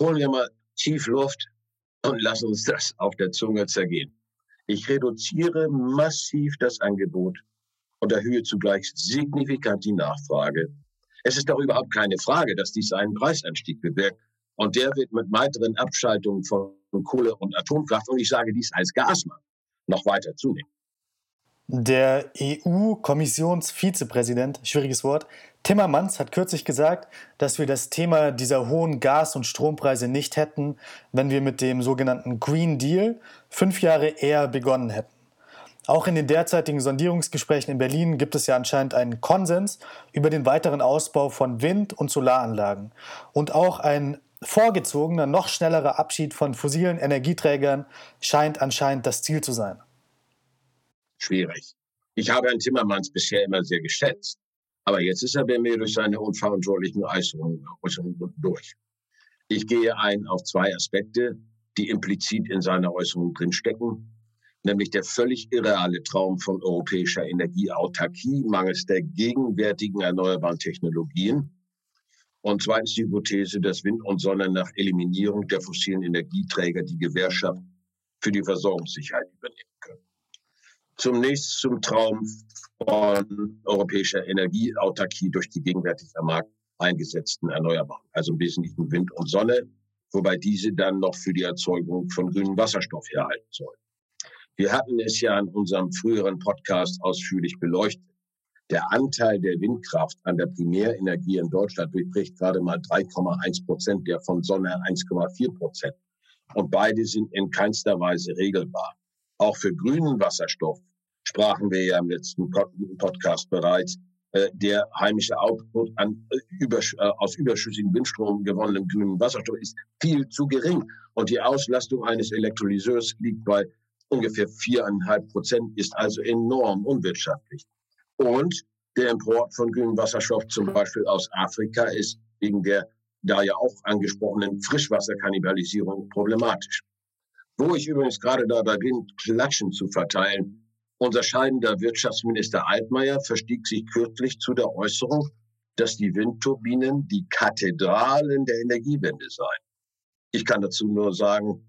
Holen wir mal tief Luft und lassen uns das auf der Zunge zergehen. Ich reduziere massiv das Angebot und erhöhe zugleich signifikant die Nachfrage. Es ist doch überhaupt keine Frage, dass dies einen Preisanstieg bewirkt. Und der wird mit weiteren Abschaltungen von Kohle und Atomkraft, und ich sage dies als Gasmann, noch weiter zunehmen. Der EU-Kommissionsvizepräsident, schwieriges Wort, Timmermans hat kürzlich gesagt, dass wir das Thema dieser hohen Gas- und Strompreise nicht hätten, wenn wir mit dem sogenannten Green Deal fünf Jahre eher begonnen hätten. Auch in den derzeitigen Sondierungsgesprächen in Berlin gibt es ja anscheinend einen Konsens über den weiteren Ausbau von Wind- und Solaranlagen. Und auch ein vorgezogener, noch schnellerer Abschied von fossilen Energieträgern scheint anscheinend das Ziel zu sein schwierig. Ich habe Herrn Timmermans bisher immer sehr geschätzt. Aber jetzt ist er bei mir durch seine unverantwortlichen Äußerungen, durch. Ich gehe ein auf zwei Aspekte, die implizit in seiner Äußerung drinstecken, nämlich der völlig irreale Traum von europäischer Energieautarkie mangels der gegenwärtigen erneuerbaren Technologien und zweitens die Hypothese, dass Wind und Sonne nach Eliminierung der fossilen Energieträger die Gewährschaft für die Versorgungssicherheit übernehmen. Zunächst zum Traum von europäischer Energieautarkie durch die gegenwärtig am Markt eingesetzten Erneuerbaren, also im Wesentlichen Wind und Sonne, wobei diese dann noch für die Erzeugung von grünem Wasserstoff herhalten sollen. Wir hatten es ja in unserem früheren Podcast ausführlich beleuchtet. Der Anteil der Windkraft an der Primärenergie in Deutschland beträgt gerade mal 3,1 Prozent, der von Sonne 1,4 Prozent. Und beide sind in keinster Weise regelbar. Auch für grünen Wasserstoff sprachen wir ja im letzten Podcast bereits, äh, der heimische Output an, äh, äh, aus überschüssigem Windstrom gewonnenem grünen Wasserstoff ist viel zu gering. Und die Auslastung eines Elektrolyseurs liegt bei ungefähr viereinhalb Prozent, ist also enorm unwirtschaftlich. Und der Import von grünem Wasserstoff zum Beispiel aus Afrika ist wegen der da ja auch angesprochenen Frischwasserkannibalisierung problematisch. Wo ich übrigens gerade dabei bin, Klatschen zu verteilen, unser scheidender Wirtschaftsminister Altmaier verstieg sich kürzlich zu der Äußerung, dass die Windturbinen die Kathedralen der Energiewende seien. Ich kann dazu nur sagen,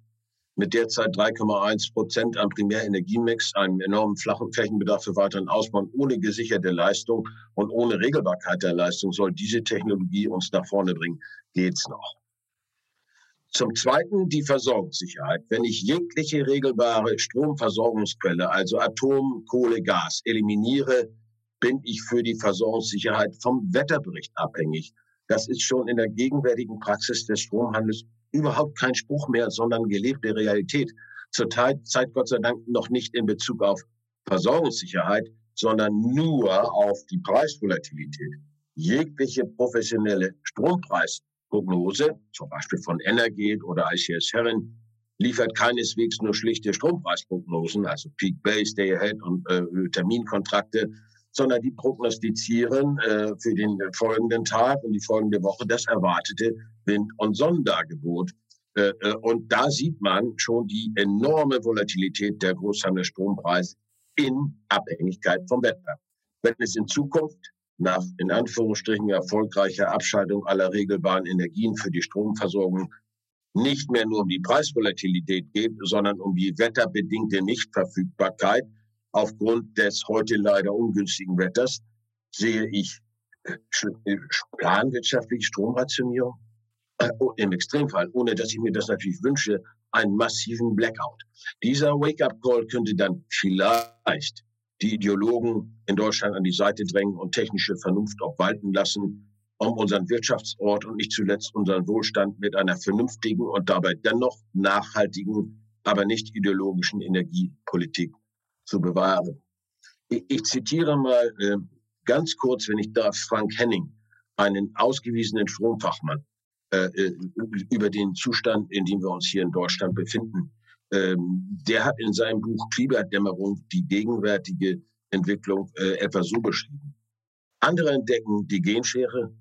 mit derzeit 3,1 Prozent am Primärenergiemix, einem enormen flachen Flächenbedarf für weiteren Ausbau ohne gesicherte Leistung und ohne Regelbarkeit der Leistung soll diese Technologie uns nach vorne bringen. Geht's noch? Zum Zweiten die Versorgungssicherheit. Wenn ich jegliche regelbare Stromversorgungsquelle, also Atom, Kohle, Gas, eliminiere, bin ich für die Versorgungssicherheit vom Wetterbericht abhängig. Das ist schon in der gegenwärtigen Praxis des Stromhandels überhaupt kein Spruch mehr, sondern gelebte Realität. Zur Zeit Gott sei Dank noch nicht in Bezug auf Versorgungssicherheit, sondern nur auf die Preisvolatilität. Jegliche professionelle Strompreis Prognose, zum Beispiel von Energate oder ICS Herren, liefert keineswegs nur schlichte Strompreisprognosen, also Peak Base, Day Ahead und äh, Terminkontrakte, sondern die prognostizieren äh, für den folgenden Tag und die folgende Woche das erwartete Wind- und Sonnendargebot. Äh, äh, und da sieht man schon die enorme Volatilität der Großhandelsstrompreise in Abhängigkeit vom Wetter. Wenn es in Zukunft nach in Anführungsstrichen erfolgreicher Abschaltung aller regelbaren Energien für die Stromversorgung nicht mehr nur um die Preisvolatilität geht, sondern um die wetterbedingte Nichtverfügbarkeit aufgrund des heute leider ungünstigen Wetters, sehe ich äh, äh, planwirtschaftliche Stromrationierung äh, im Extremfall, ohne dass ich mir das natürlich wünsche, einen massiven Blackout. Dieser Wake-up-Call könnte dann vielleicht die Ideologen in Deutschland an die Seite drängen und technische Vernunft obwalten lassen, um unseren Wirtschaftsort und nicht zuletzt unseren Wohlstand mit einer vernünftigen und dabei dennoch nachhaltigen, aber nicht ideologischen Energiepolitik zu bewahren. Ich, ich zitiere mal äh, ganz kurz, wenn ich darf, Frank Henning, einen ausgewiesenen Stromfachmann, äh, äh über den Zustand, in dem wir uns hier in Deutschland befinden der hat in seinem Buch Klimadämmerung die gegenwärtige Entwicklung äh, etwa so beschrieben. Andere entdecken die Genschere,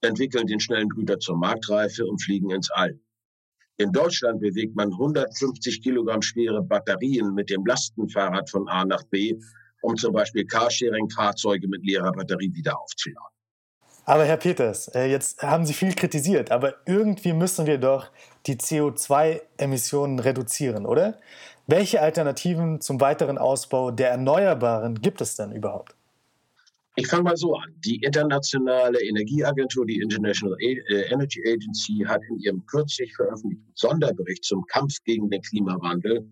entwickeln den schnellen Brüter zur Marktreife und fliegen ins All. In Deutschland bewegt man 150 Kilogramm schwere Batterien mit dem Lastenfahrrad von A nach B, um zum Beispiel Carsharing-Fahrzeuge mit leerer Batterie wieder aufzuladen. Aber Herr Peters, äh, jetzt haben Sie viel kritisiert, aber irgendwie müssen wir doch die CO2-Emissionen reduzieren, oder? Welche Alternativen zum weiteren Ausbau der Erneuerbaren gibt es denn überhaupt? Ich fange mal so an. Die internationale Energieagentur, die International äh, Energy Agency, hat in ihrem kürzlich veröffentlichten Sonderbericht zum Kampf gegen den Klimawandel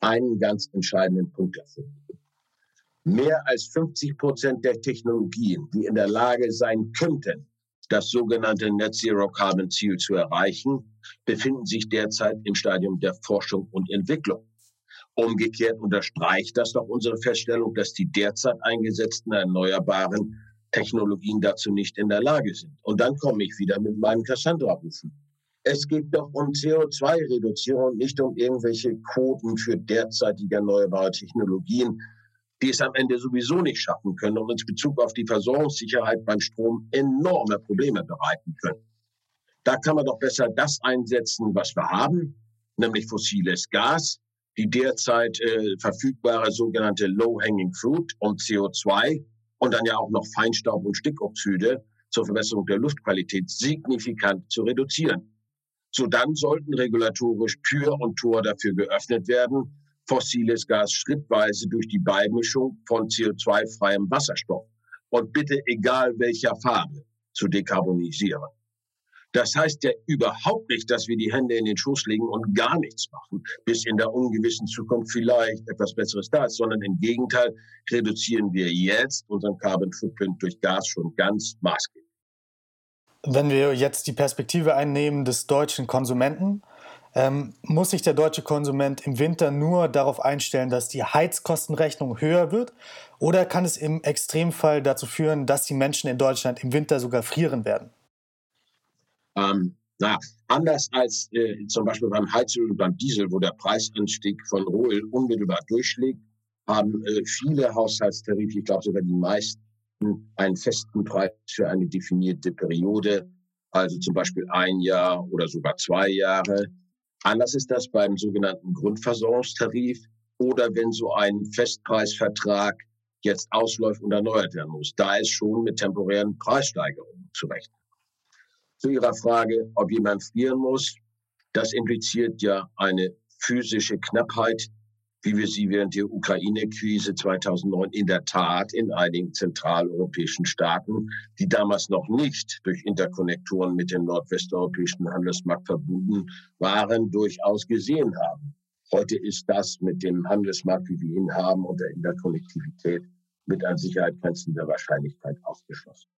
einen ganz entscheidenden Punkt erfunden. Mehr als 50 Prozent der Technologien, die in der Lage sein könnten, das sogenannte Net Zero Carbon Ziel zu erreichen, befinden sich derzeit im Stadium der Forschung und Entwicklung. Umgekehrt unterstreicht das doch unsere Feststellung, dass die derzeit eingesetzten erneuerbaren Technologien dazu nicht in der Lage sind. Und dann komme ich wieder mit meinen Cassandra-Rufen. Es geht doch um CO2-Reduzierung, nicht um irgendwelche Quoten für derzeitige erneuerbare Technologien, die es am Ende sowieso nicht schaffen können und uns Bezug auf die Versorgungssicherheit beim Strom enorme Probleme bereiten können. Da kann man doch besser das einsetzen, was wir haben, nämlich fossiles Gas, die derzeit äh, verfügbare sogenannte Low-Hanging Fruit und CO2 und dann ja auch noch Feinstaub und Stickoxide zur Verbesserung der Luftqualität signifikant zu reduzieren. So dann sollten regulatorisch Tür und Tor dafür geöffnet werden, fossiles Gas schrittweise durch die Beimischung von CO2-freiem Wasserstoff und bitte egal welcher Farbe zu dekarbonisieren. Das heißt ja überhaupt nicht, dass wir die Hände in den Schoß legen und gar nichts machen, bis in der ungewissen Zukunft vielleicht etwas Besseres da ist, sondern im Gegenteil reduzieren wir jetzt unseren Carbon Footprint durch Gas schon ganz maßgeblich. Wenn wir jetzt die Perspektive einnehmen des deutschen Konsumenten, ähm, muss sich der deutsche Konsument im Winter nur darauf einstellen, dass die Heizkostenrechnung höher wird? Oder kann es im Extremfall dazu führen, dass die Menschen in Deutschland im Winter sogar frieren werden? Ähm, na, anders als äh, zum Beispiel beim Heizöl und beim Diesel, wo der Preisanstieg von Rohöl unmittelbar durchschlägt, haben äh, viele Haushaltstarife, ich glaube sogar die meisten, einen festen Preis für eine definierte Periode, also zum Beispiel ein Jahr oder sogar zwei Jahre. Anders ist das beim sogenannten Grundversorgungstarif oder wenn so ein Festpreisvertrag jetzt ausläuft und erneuert werden muss. Da ist schon mit temporären Preissteigerungen zu rechnen zu Ihrer Frage, ob jemand frieren muss. Das impliziert ja eine physische Knappheit, wie wir sie während der Ukraine-Krise 2009 in der Tat in einigen zentraleuropäischen Staaten, die damals noch nicht durch Interkonnektoren mit dem nordwesteuropäischen Handelsmarkt verbunden waren, durchaus gesehen haben. Heute ist das mit dem Handelsmarkt, wie wir ihn haben, und der Interkonnektivität mit an Sicherheit grenzender Wahrscheinlichkeit ausgeschlossen.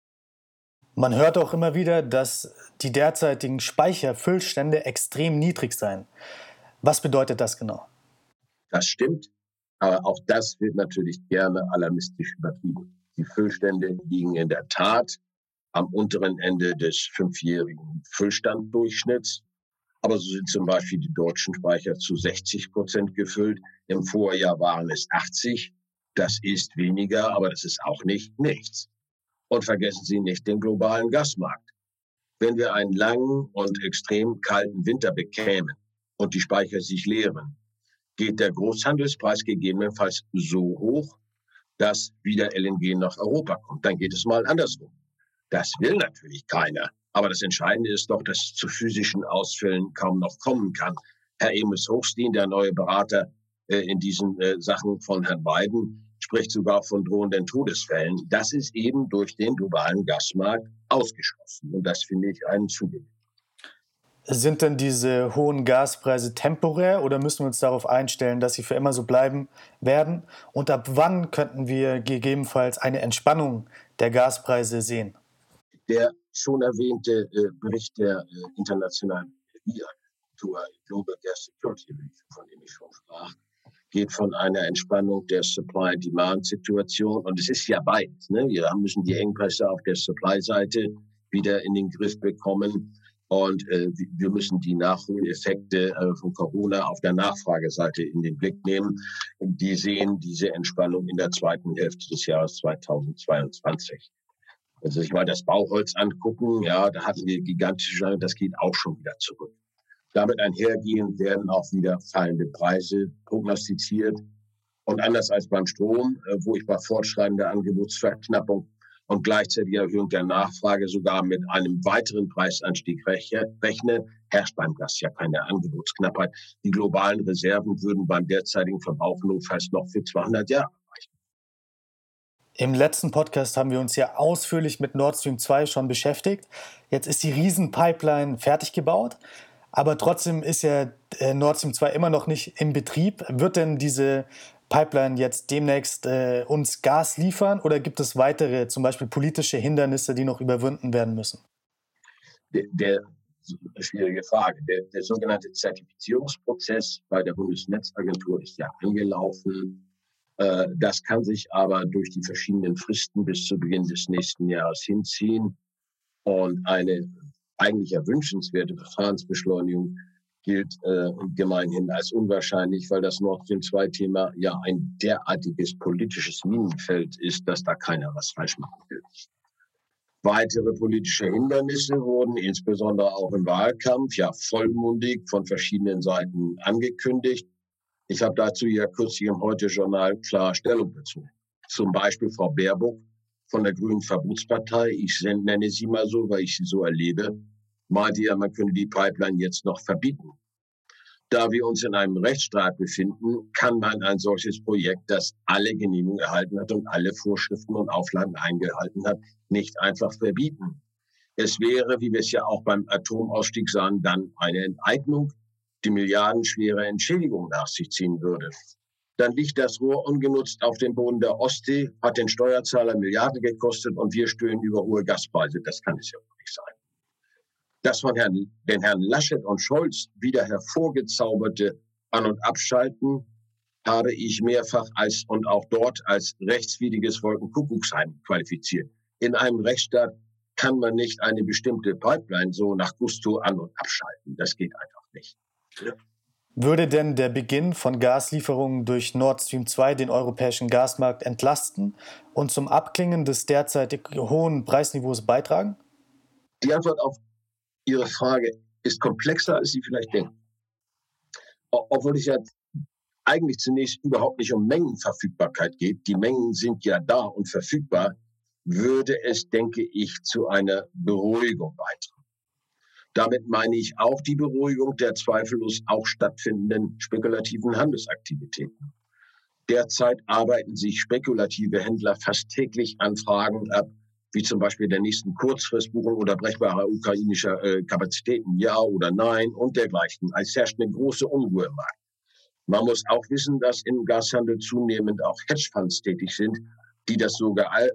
Man hört auch immer wieder, dass die derzeitigen Speicherfüllstände extrem niedrig seien. Was bedeutet das genau? Das stimmt, aber auch das wird natürlich gerne alarmistisch übertrieben. Die Füllstände liegen in der Tat am unteren Ende des fünfjährigen Füllstanddurchschnitts. Aber so sind zum Beispiel die deutschen Speicher zu 60 Prozent gefüllt. Im Vorjahr waren es 80. Das ist weniger, aber das ist auch nicht nichts. Und vergessen Sie nicht den globalen Gasmarkt. Wenn wir einen langen und extrem kalten Winter bekämen und die Speicher sich leeren, geht der Großhandelspreis gegebenenfalls so hoch, dass wieder LNG nach Europa kommt. Dann geht es mal andersrum. Das will natürlich keiner. Aber das Entscheidende ist doch, dass es zu physischen Ausfällen kaum noch kommen kann. Herr Emes Hochstein, der neue Berater äh, in diesen äh, Sachen von Herrn Biden, spricht sogar von drohenden Todesfällen. Das ist eben durch den globalen Gasmarkt ausgeschlossen. Und das finde ich einen Zugewinn. Sind denn diese hohen Gaspreise temporär oder müssen wir uns darauf einstellen, dass sie für immer so bleiben werden? Und ab wann könnten wir gegebenenfalls eine Entspannung der Gaspreise sehen? Der schon erwähnte äh, Bericht der äh, internationalen Energieagentur Global Gas Security, von dem ich schon sprach, geht von einer Entspannung der Supply-Demand-Situation. Und es ist ja beides. Ne? Wir müssen die Engpässe auf der Supply-Seite wieder in den Griff bekommen. Und äh, wir müssen die Nachholeffekte äh, von Corona auf der Nachfrageseite in den Blick nehmen. Die sehen diese Entspannung in der zweiten Hälfte des Jahres 2022. Also sich mal das Bauholz angucken, ja, da hatten wir gigantische, das geht auch schon wieder zurück. Damit einhergehend werden auch wieder fallende Preise prognostiziert. Und anders als beim Strom, äh, wo ich bei fortschreitender Angebotsverknappung und gleichzeitiger Erhöhung der Nachfrage sogar mit einem weiteren Preisanstieg rechne, herrscht beim Gas ja keine Angebotsknappheit. Die globalen Reserven würden beim derzeitigen Verbrauch notfalls noch für 200 Jahre reichen. Im letzten Podcast haben wir uns ja ausführlich mit Nord Stream 2 schon beschäftigt. Jetzt ist die Riesenpipeline fertig gebaut, aber trotzdem ist ja äh, Nord Stream 2 immer noch nicht im Betrieb. Wird denn diese Pipeline jetzt demnächst äh, uns Gas liefern oder gibt es weitere, zum Beispiel politische Hindernisse, die noch überwunden werden müssen? Der, der schwierige Frage. Der, der sogenannte Zertifizierungsprozess bei der Bundesnetzagentur ist ja angelaufen. Äh, das kann sich aber durch die verschiedenen Fristen bis zu Beginn des nächsten Jahres hinziehen. Und eine eigentlich erwünschenswerte Verfahrensbeschleunigung gilt äh, gemeinhin als unwahrscheinlich, weil das Nord Stream 2 Thema ja ein derartiges politisches Minenfeld ist, dass da keiner was falsch machen will. Weitere politische Hindernisse wurden insbesondere auch im Wahlkampf ja vollmundig von verschiedenen Seiten angekündigt. Ich habe dazu ja kürzlich im Heute-Journal klar Stellung bezogen. Zum Beispiel Frau Baerbock von der Grünen Verbotspartei, ich nenne sie mal so, weil ich sie so erlebe, meinte ja, man könne die Pipeline jetzt noch verbieten. Da wir uns in einem Rechtsstaat befinden, kann man ein solches Projekt, das alle Genehmigungen erhalten hat und alle Vorschriften und Auflagen eingehalten hat, nicht einfach verbieten. Es wäre, wie wir es ja auch beim Atomausstieg sahen, dann eine Enteignung die milliardenschwere Entschädigung nach sich ziehen würde. Dann liegt das Rohr ungenutzt auf dem Boden der Ostsee, hat den Steuerzahler Milliarden gekostet und wir stöhnen über hohe Gaspreise. Das kann es ja wohl nicht sein. Das von Herrn, den Herrn Laschet und Scholz wieder hervorgezauberte An- und Abschalten habe ich mehrfach als und auch dort als rechtswidriges Wolkenkuckucksheim qualifiziert. In einem Rechtsstaat kann man nicht eine bestimmte Pipeline so nach Gusto an- und abschalten. Das geht einfach nicht. Würde denn der Beginn von Gaslieferungen durch Nord Stream 2 den europäischen Gasmarkt entlasten und zum Abklingen des derzeitig hohen Preisniveaus beitragen? Die Antwort auf Ihre Frage ist komplexer, als Sie vielleicht denken. Obwohl es ja eigentlich zunächst überhaupt nicht um Mengenverfügbarkeit geht. Die Mengen sind ja da und verfügbar, würde es, denke ich, zu einer Beruhigung beitragen. Damit meine ich auch die Beruhigung der zweifellos auch stattfindenden spekulativen Handelsaktivitäten. Derzeit arbeiten sich spekulative Händler fast täglich an Fragen ab, wie zum Beispiel der nächsten Kurzfristbuchung oder brechbarer ukrainischer äh, Kapazitäten, ja oder nein und dergleichen. Es herrscht eine große Unruhe im Markt. Man muss auch wissen, dass im Gashandel zunehmend auch Hedgefonds tätig sind, die das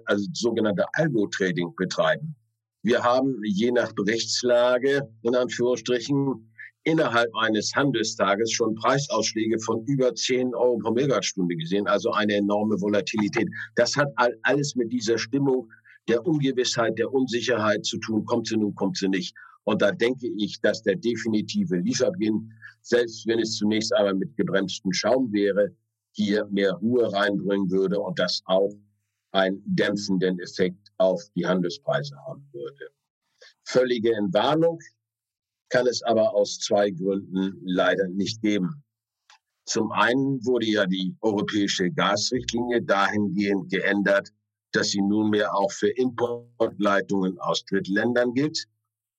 also sogenannte Algo-Trading betreiben. Wir haben je nach Rechtslage, in Anführungsstrichen, innerhalb eines Handelstages schon Preisausschläge von über 10 Euro pro Megawattstunde gesehen, also eine enorme Volatilität. Das hat alles mit dieser Stimmung der Ungewissheit, der Unsicherheit zu tun. Kommt sie nun, kommt sie nicht. Und da denke ich, dass der definitive Lieferbeginn, selbst wenn es zunächst einmal mit gebremstem Schaum wäre, hier mehr Ruhe reinbringen würde und das auch einen dämpfenden Effekt auf die Handelspreise haben würde. Völlige Entwarnung kann es aber aus zwei Gründen leider nicht geben. Zum einen wurde ja die europäische Gasrichtlinie dahingehend geändert, dass sie nunmehr auch für Importleitungen aus Drittländern gilt.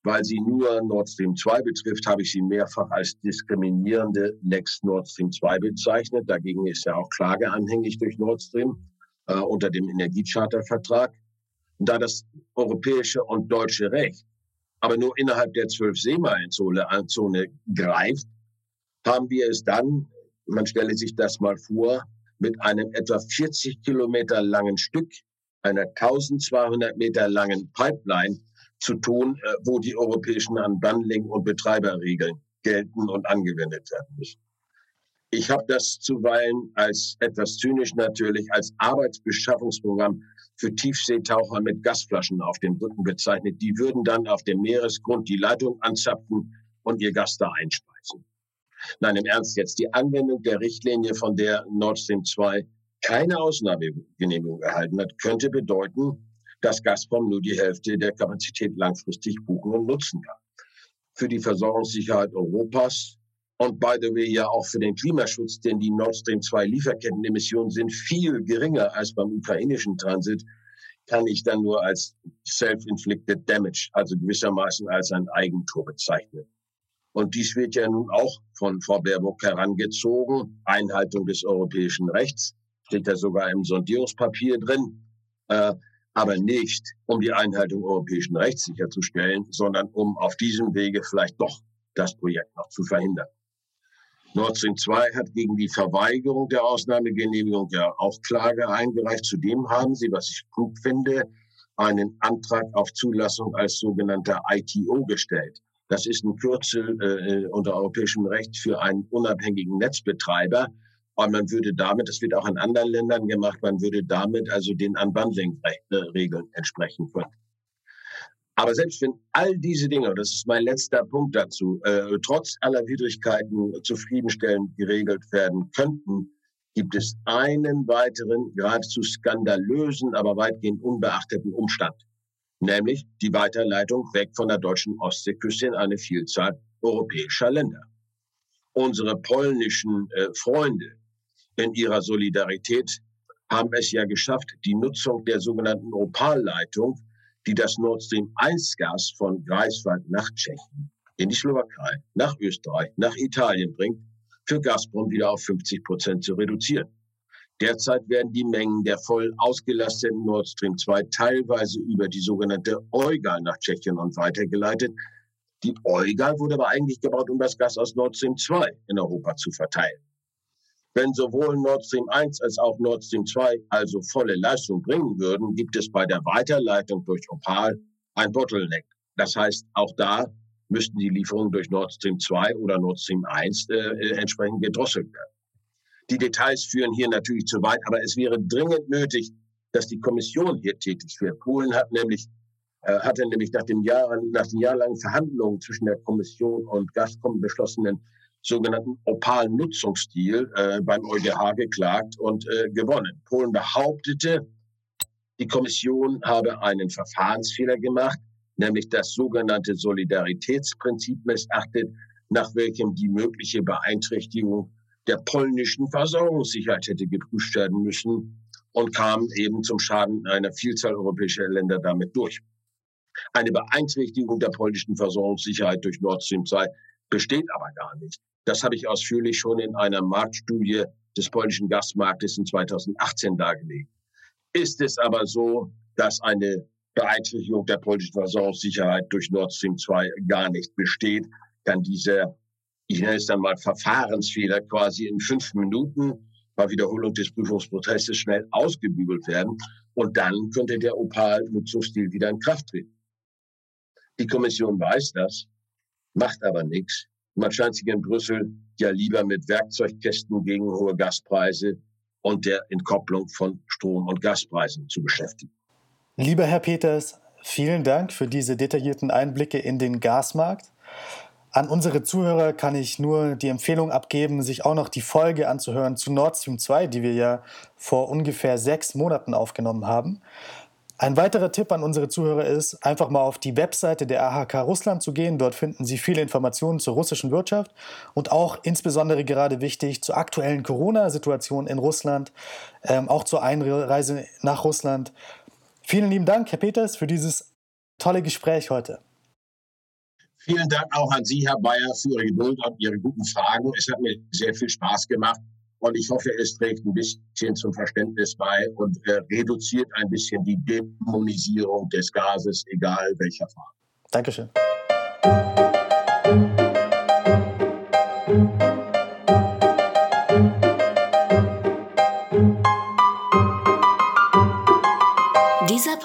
Weil sie nur Nord Stream 2 betrifft, habe ich sie mehrfach als diskriminierende Next Nord Stream 2 bezeichnet. Dagegen ist ja auch Klage anhängig durch Nord Stream äh, unter dem Energiechartervertrag. Da das europäische und deutsche Recht aber nur innerhalb der zwölf Seemeilenzone greift, haben wir es dann, man stelle sich das mal vor, mit einem etwa 40 Kilometer langen Stück, einer 1200 Meter langen Pipeline zu tun, äh, wo die europäischen Unbundling- und Betreiberregeln gelten und angewendet werden müssen. Ich habe das zuweilen als etwas zynisch natürlich als Arbeitsbeschaffungsprogramm für Tiefseetaucher mit Gasflaschen auf dem Rücken bezeichnet. Die würden dann auf dem Meeresgrund die Leitung anzapfen und ihr Gas da einspeisen. Nein, im Ernst jetzt, die Anwendung der Richtlinie, von der Nord Stream 2 keine Ausnahmegenehmigung erhalten hat, könnte bedeuten, dass Gazprom nur die Hälfte der Kapazität langfristig buchen und nutzen kann. Für die Versorgungssicherheit Europas und by the way ja auch für den Klimaschutz, denn die Nord Stream 2 Lieferkettenemissionen sind viel geringer als beim ukrainischen Transit, kann ich dann nur als self-inflicted damage, also gewissermaßen als ein Eigentor bezeichnen. Und dies wird ja nun auch von Frau Baerbock herangezogen. Einhaltung des europäischen Rechts steht ja sogar im Sondierungspapier drin. äh, aber nicht um die Einhaltung europäischen Rechts sicherzustellen, sondern um auf diesem Wege vielleicht doch das Projekt noch zu verhindern. Nord Stream 2 hat gegen die Verweigerung der Ausnahmegenehmigung ja auch Klage eingereicht. Zudem haben sie, was ich klug finde, einen Antrag auf Zulassung als sogenannter ITO gestellt. Das ist ein Kürzel äh, unter europäischem Recht für einen unabhängigen Netzbetreiber. Und man würde damit, das wird auch in anderen Ländern gemacht, man würde damit also den Unbundling-Regeln entsprechen können. Aber selbst wenn all diese Dinge, das ist mein letzter Punkt dazu, äh, trotz aller Widrigkeiten zufriedenstellend geregelt werden könnten, gibt es einen weiteren, geradezu skandalösen, aber weitgehend unbeachteten Umstand, nämlich die Weiterleitung weg von der deutschen Ostseeküste in eine Vielzahl europäischer Länder. Unsere polnischen äh, Freunde in ihrer Solidarität haben es ja geschafft, die Nutzung der sogenannten Opalleitung die das Nord Stream 1 Gas von Greifswald nach Tschechien in die Slowakei, nach Österreich, nach Italien bringt, für Gazprom wieder auf 50 Prozent zu reduzieren. Derzeit werden die Mengen der voll ausgelasteten Nord Stream 2 teilweise über die sogenannte EUGAL nach Tschechien und weitergeleitet. Die EUGAL wurde aber eigentlich gebaut, um das Gas aus Nord Stream 2 in Europa zu verteilen. Wenn sowohl Nord Stream 1 als auch Nord Stream 2 also volle Leistung bringen würden, gibt es bei der Weiterleitung durch Opal ein Bottleneck. Das heißt, auch da müssten die Lieferungen durch Nord Stream 2 oder Nord Stream 1 äh, äh, entsprechend gedrosselt werden. Die Details führen hier natürlich zu weit, aber es wäre dringend nötig, dass die Kommission hier tätig wird. Polen hat nämlich äh, hatte nämlich nach, dem Jahr, nach den jahrelangen Verhandlungen zwischen der Kommission und Gazprom beschlossenen sogenannten Opal-Nutzungsstil äh, beim EuGH geklagt und äh, gewonnen. Polen behauptete, die Kommission habe einen Verfahrensfehler gemacht, nämlich das sogenannte Solidaritätsprinzip missachtet, nach welchem die mögliche Beeinträchtigung der polnischen Versorgungssicherheit hätte geprüft werden müssen und kam eben zum Schaden einer Vielzahl europäischer Länder damit durch. Eine Beeinträchtigung der polnischen Versorgungssicherheit durch Nord Stream 2 besteht aber gar nicht. Das habe ich ausführlich schon in einer Marktstudie des polnischen Gasmarktes in 2018 dargelegt. Ist es aber so, dass eine Beeinträchtigung der polnischen Versorgungssicherheit durch Nord Stream 2 gar nicht besteht, kann dieser, ich nenne es dann mal Verfahrensfehler quasi in fünf Minuten bei Wiederholung des Prüfungsprozesses schnell ausgebügelt werden. Und dann könnte der Opal-Nutzungsstil wieder in Kraft treten. Die Kommission weiß das, macht aber nichts man scheint sich in Brüssel ja lieber mit Werkzeugkästen gegen hohe Gaspreise und der Entkopplung von Strom- und Gaspreisen zu beschäftigen. Lieber Herr Peters, vielen Dank für diese detaillierten Einblicke in den Gasmarkt. An unsere Zuhörer kann ich nur die Empfehlung abgeben, sich auch noch die Folge anzuhören zu Nord Stream 2, die wir ja vor ungefähr sechs Monaten aufgenommen haben. Ein weiterer Tipp an unsere Zuhörer ist, einfach mal auf die Webseite der AHK Russland zu gehen. Dort finden Sie viele Informationen zur russischen Wirtschaft und auch insbesondere gerade wichtig zur aktuellen Corona-Situation in Russland, ähm, auch zur Einreise nach Russland. Vielen lieben Dank, Herr Peters, für dieses tolle Gespräch heute. Vielen Dank auch an Sie, Herr Bayer, für Ihre Geduld und Ihre guten Fragen. Es hat mir sehr viel Spaß gemacht. Und ich hoffe, es trägt ein bisschen zum Verständnis bei und äh, reduziert ein bisschen die Dämonisierung des Gases, egal welcher Farbe. Dankeschön.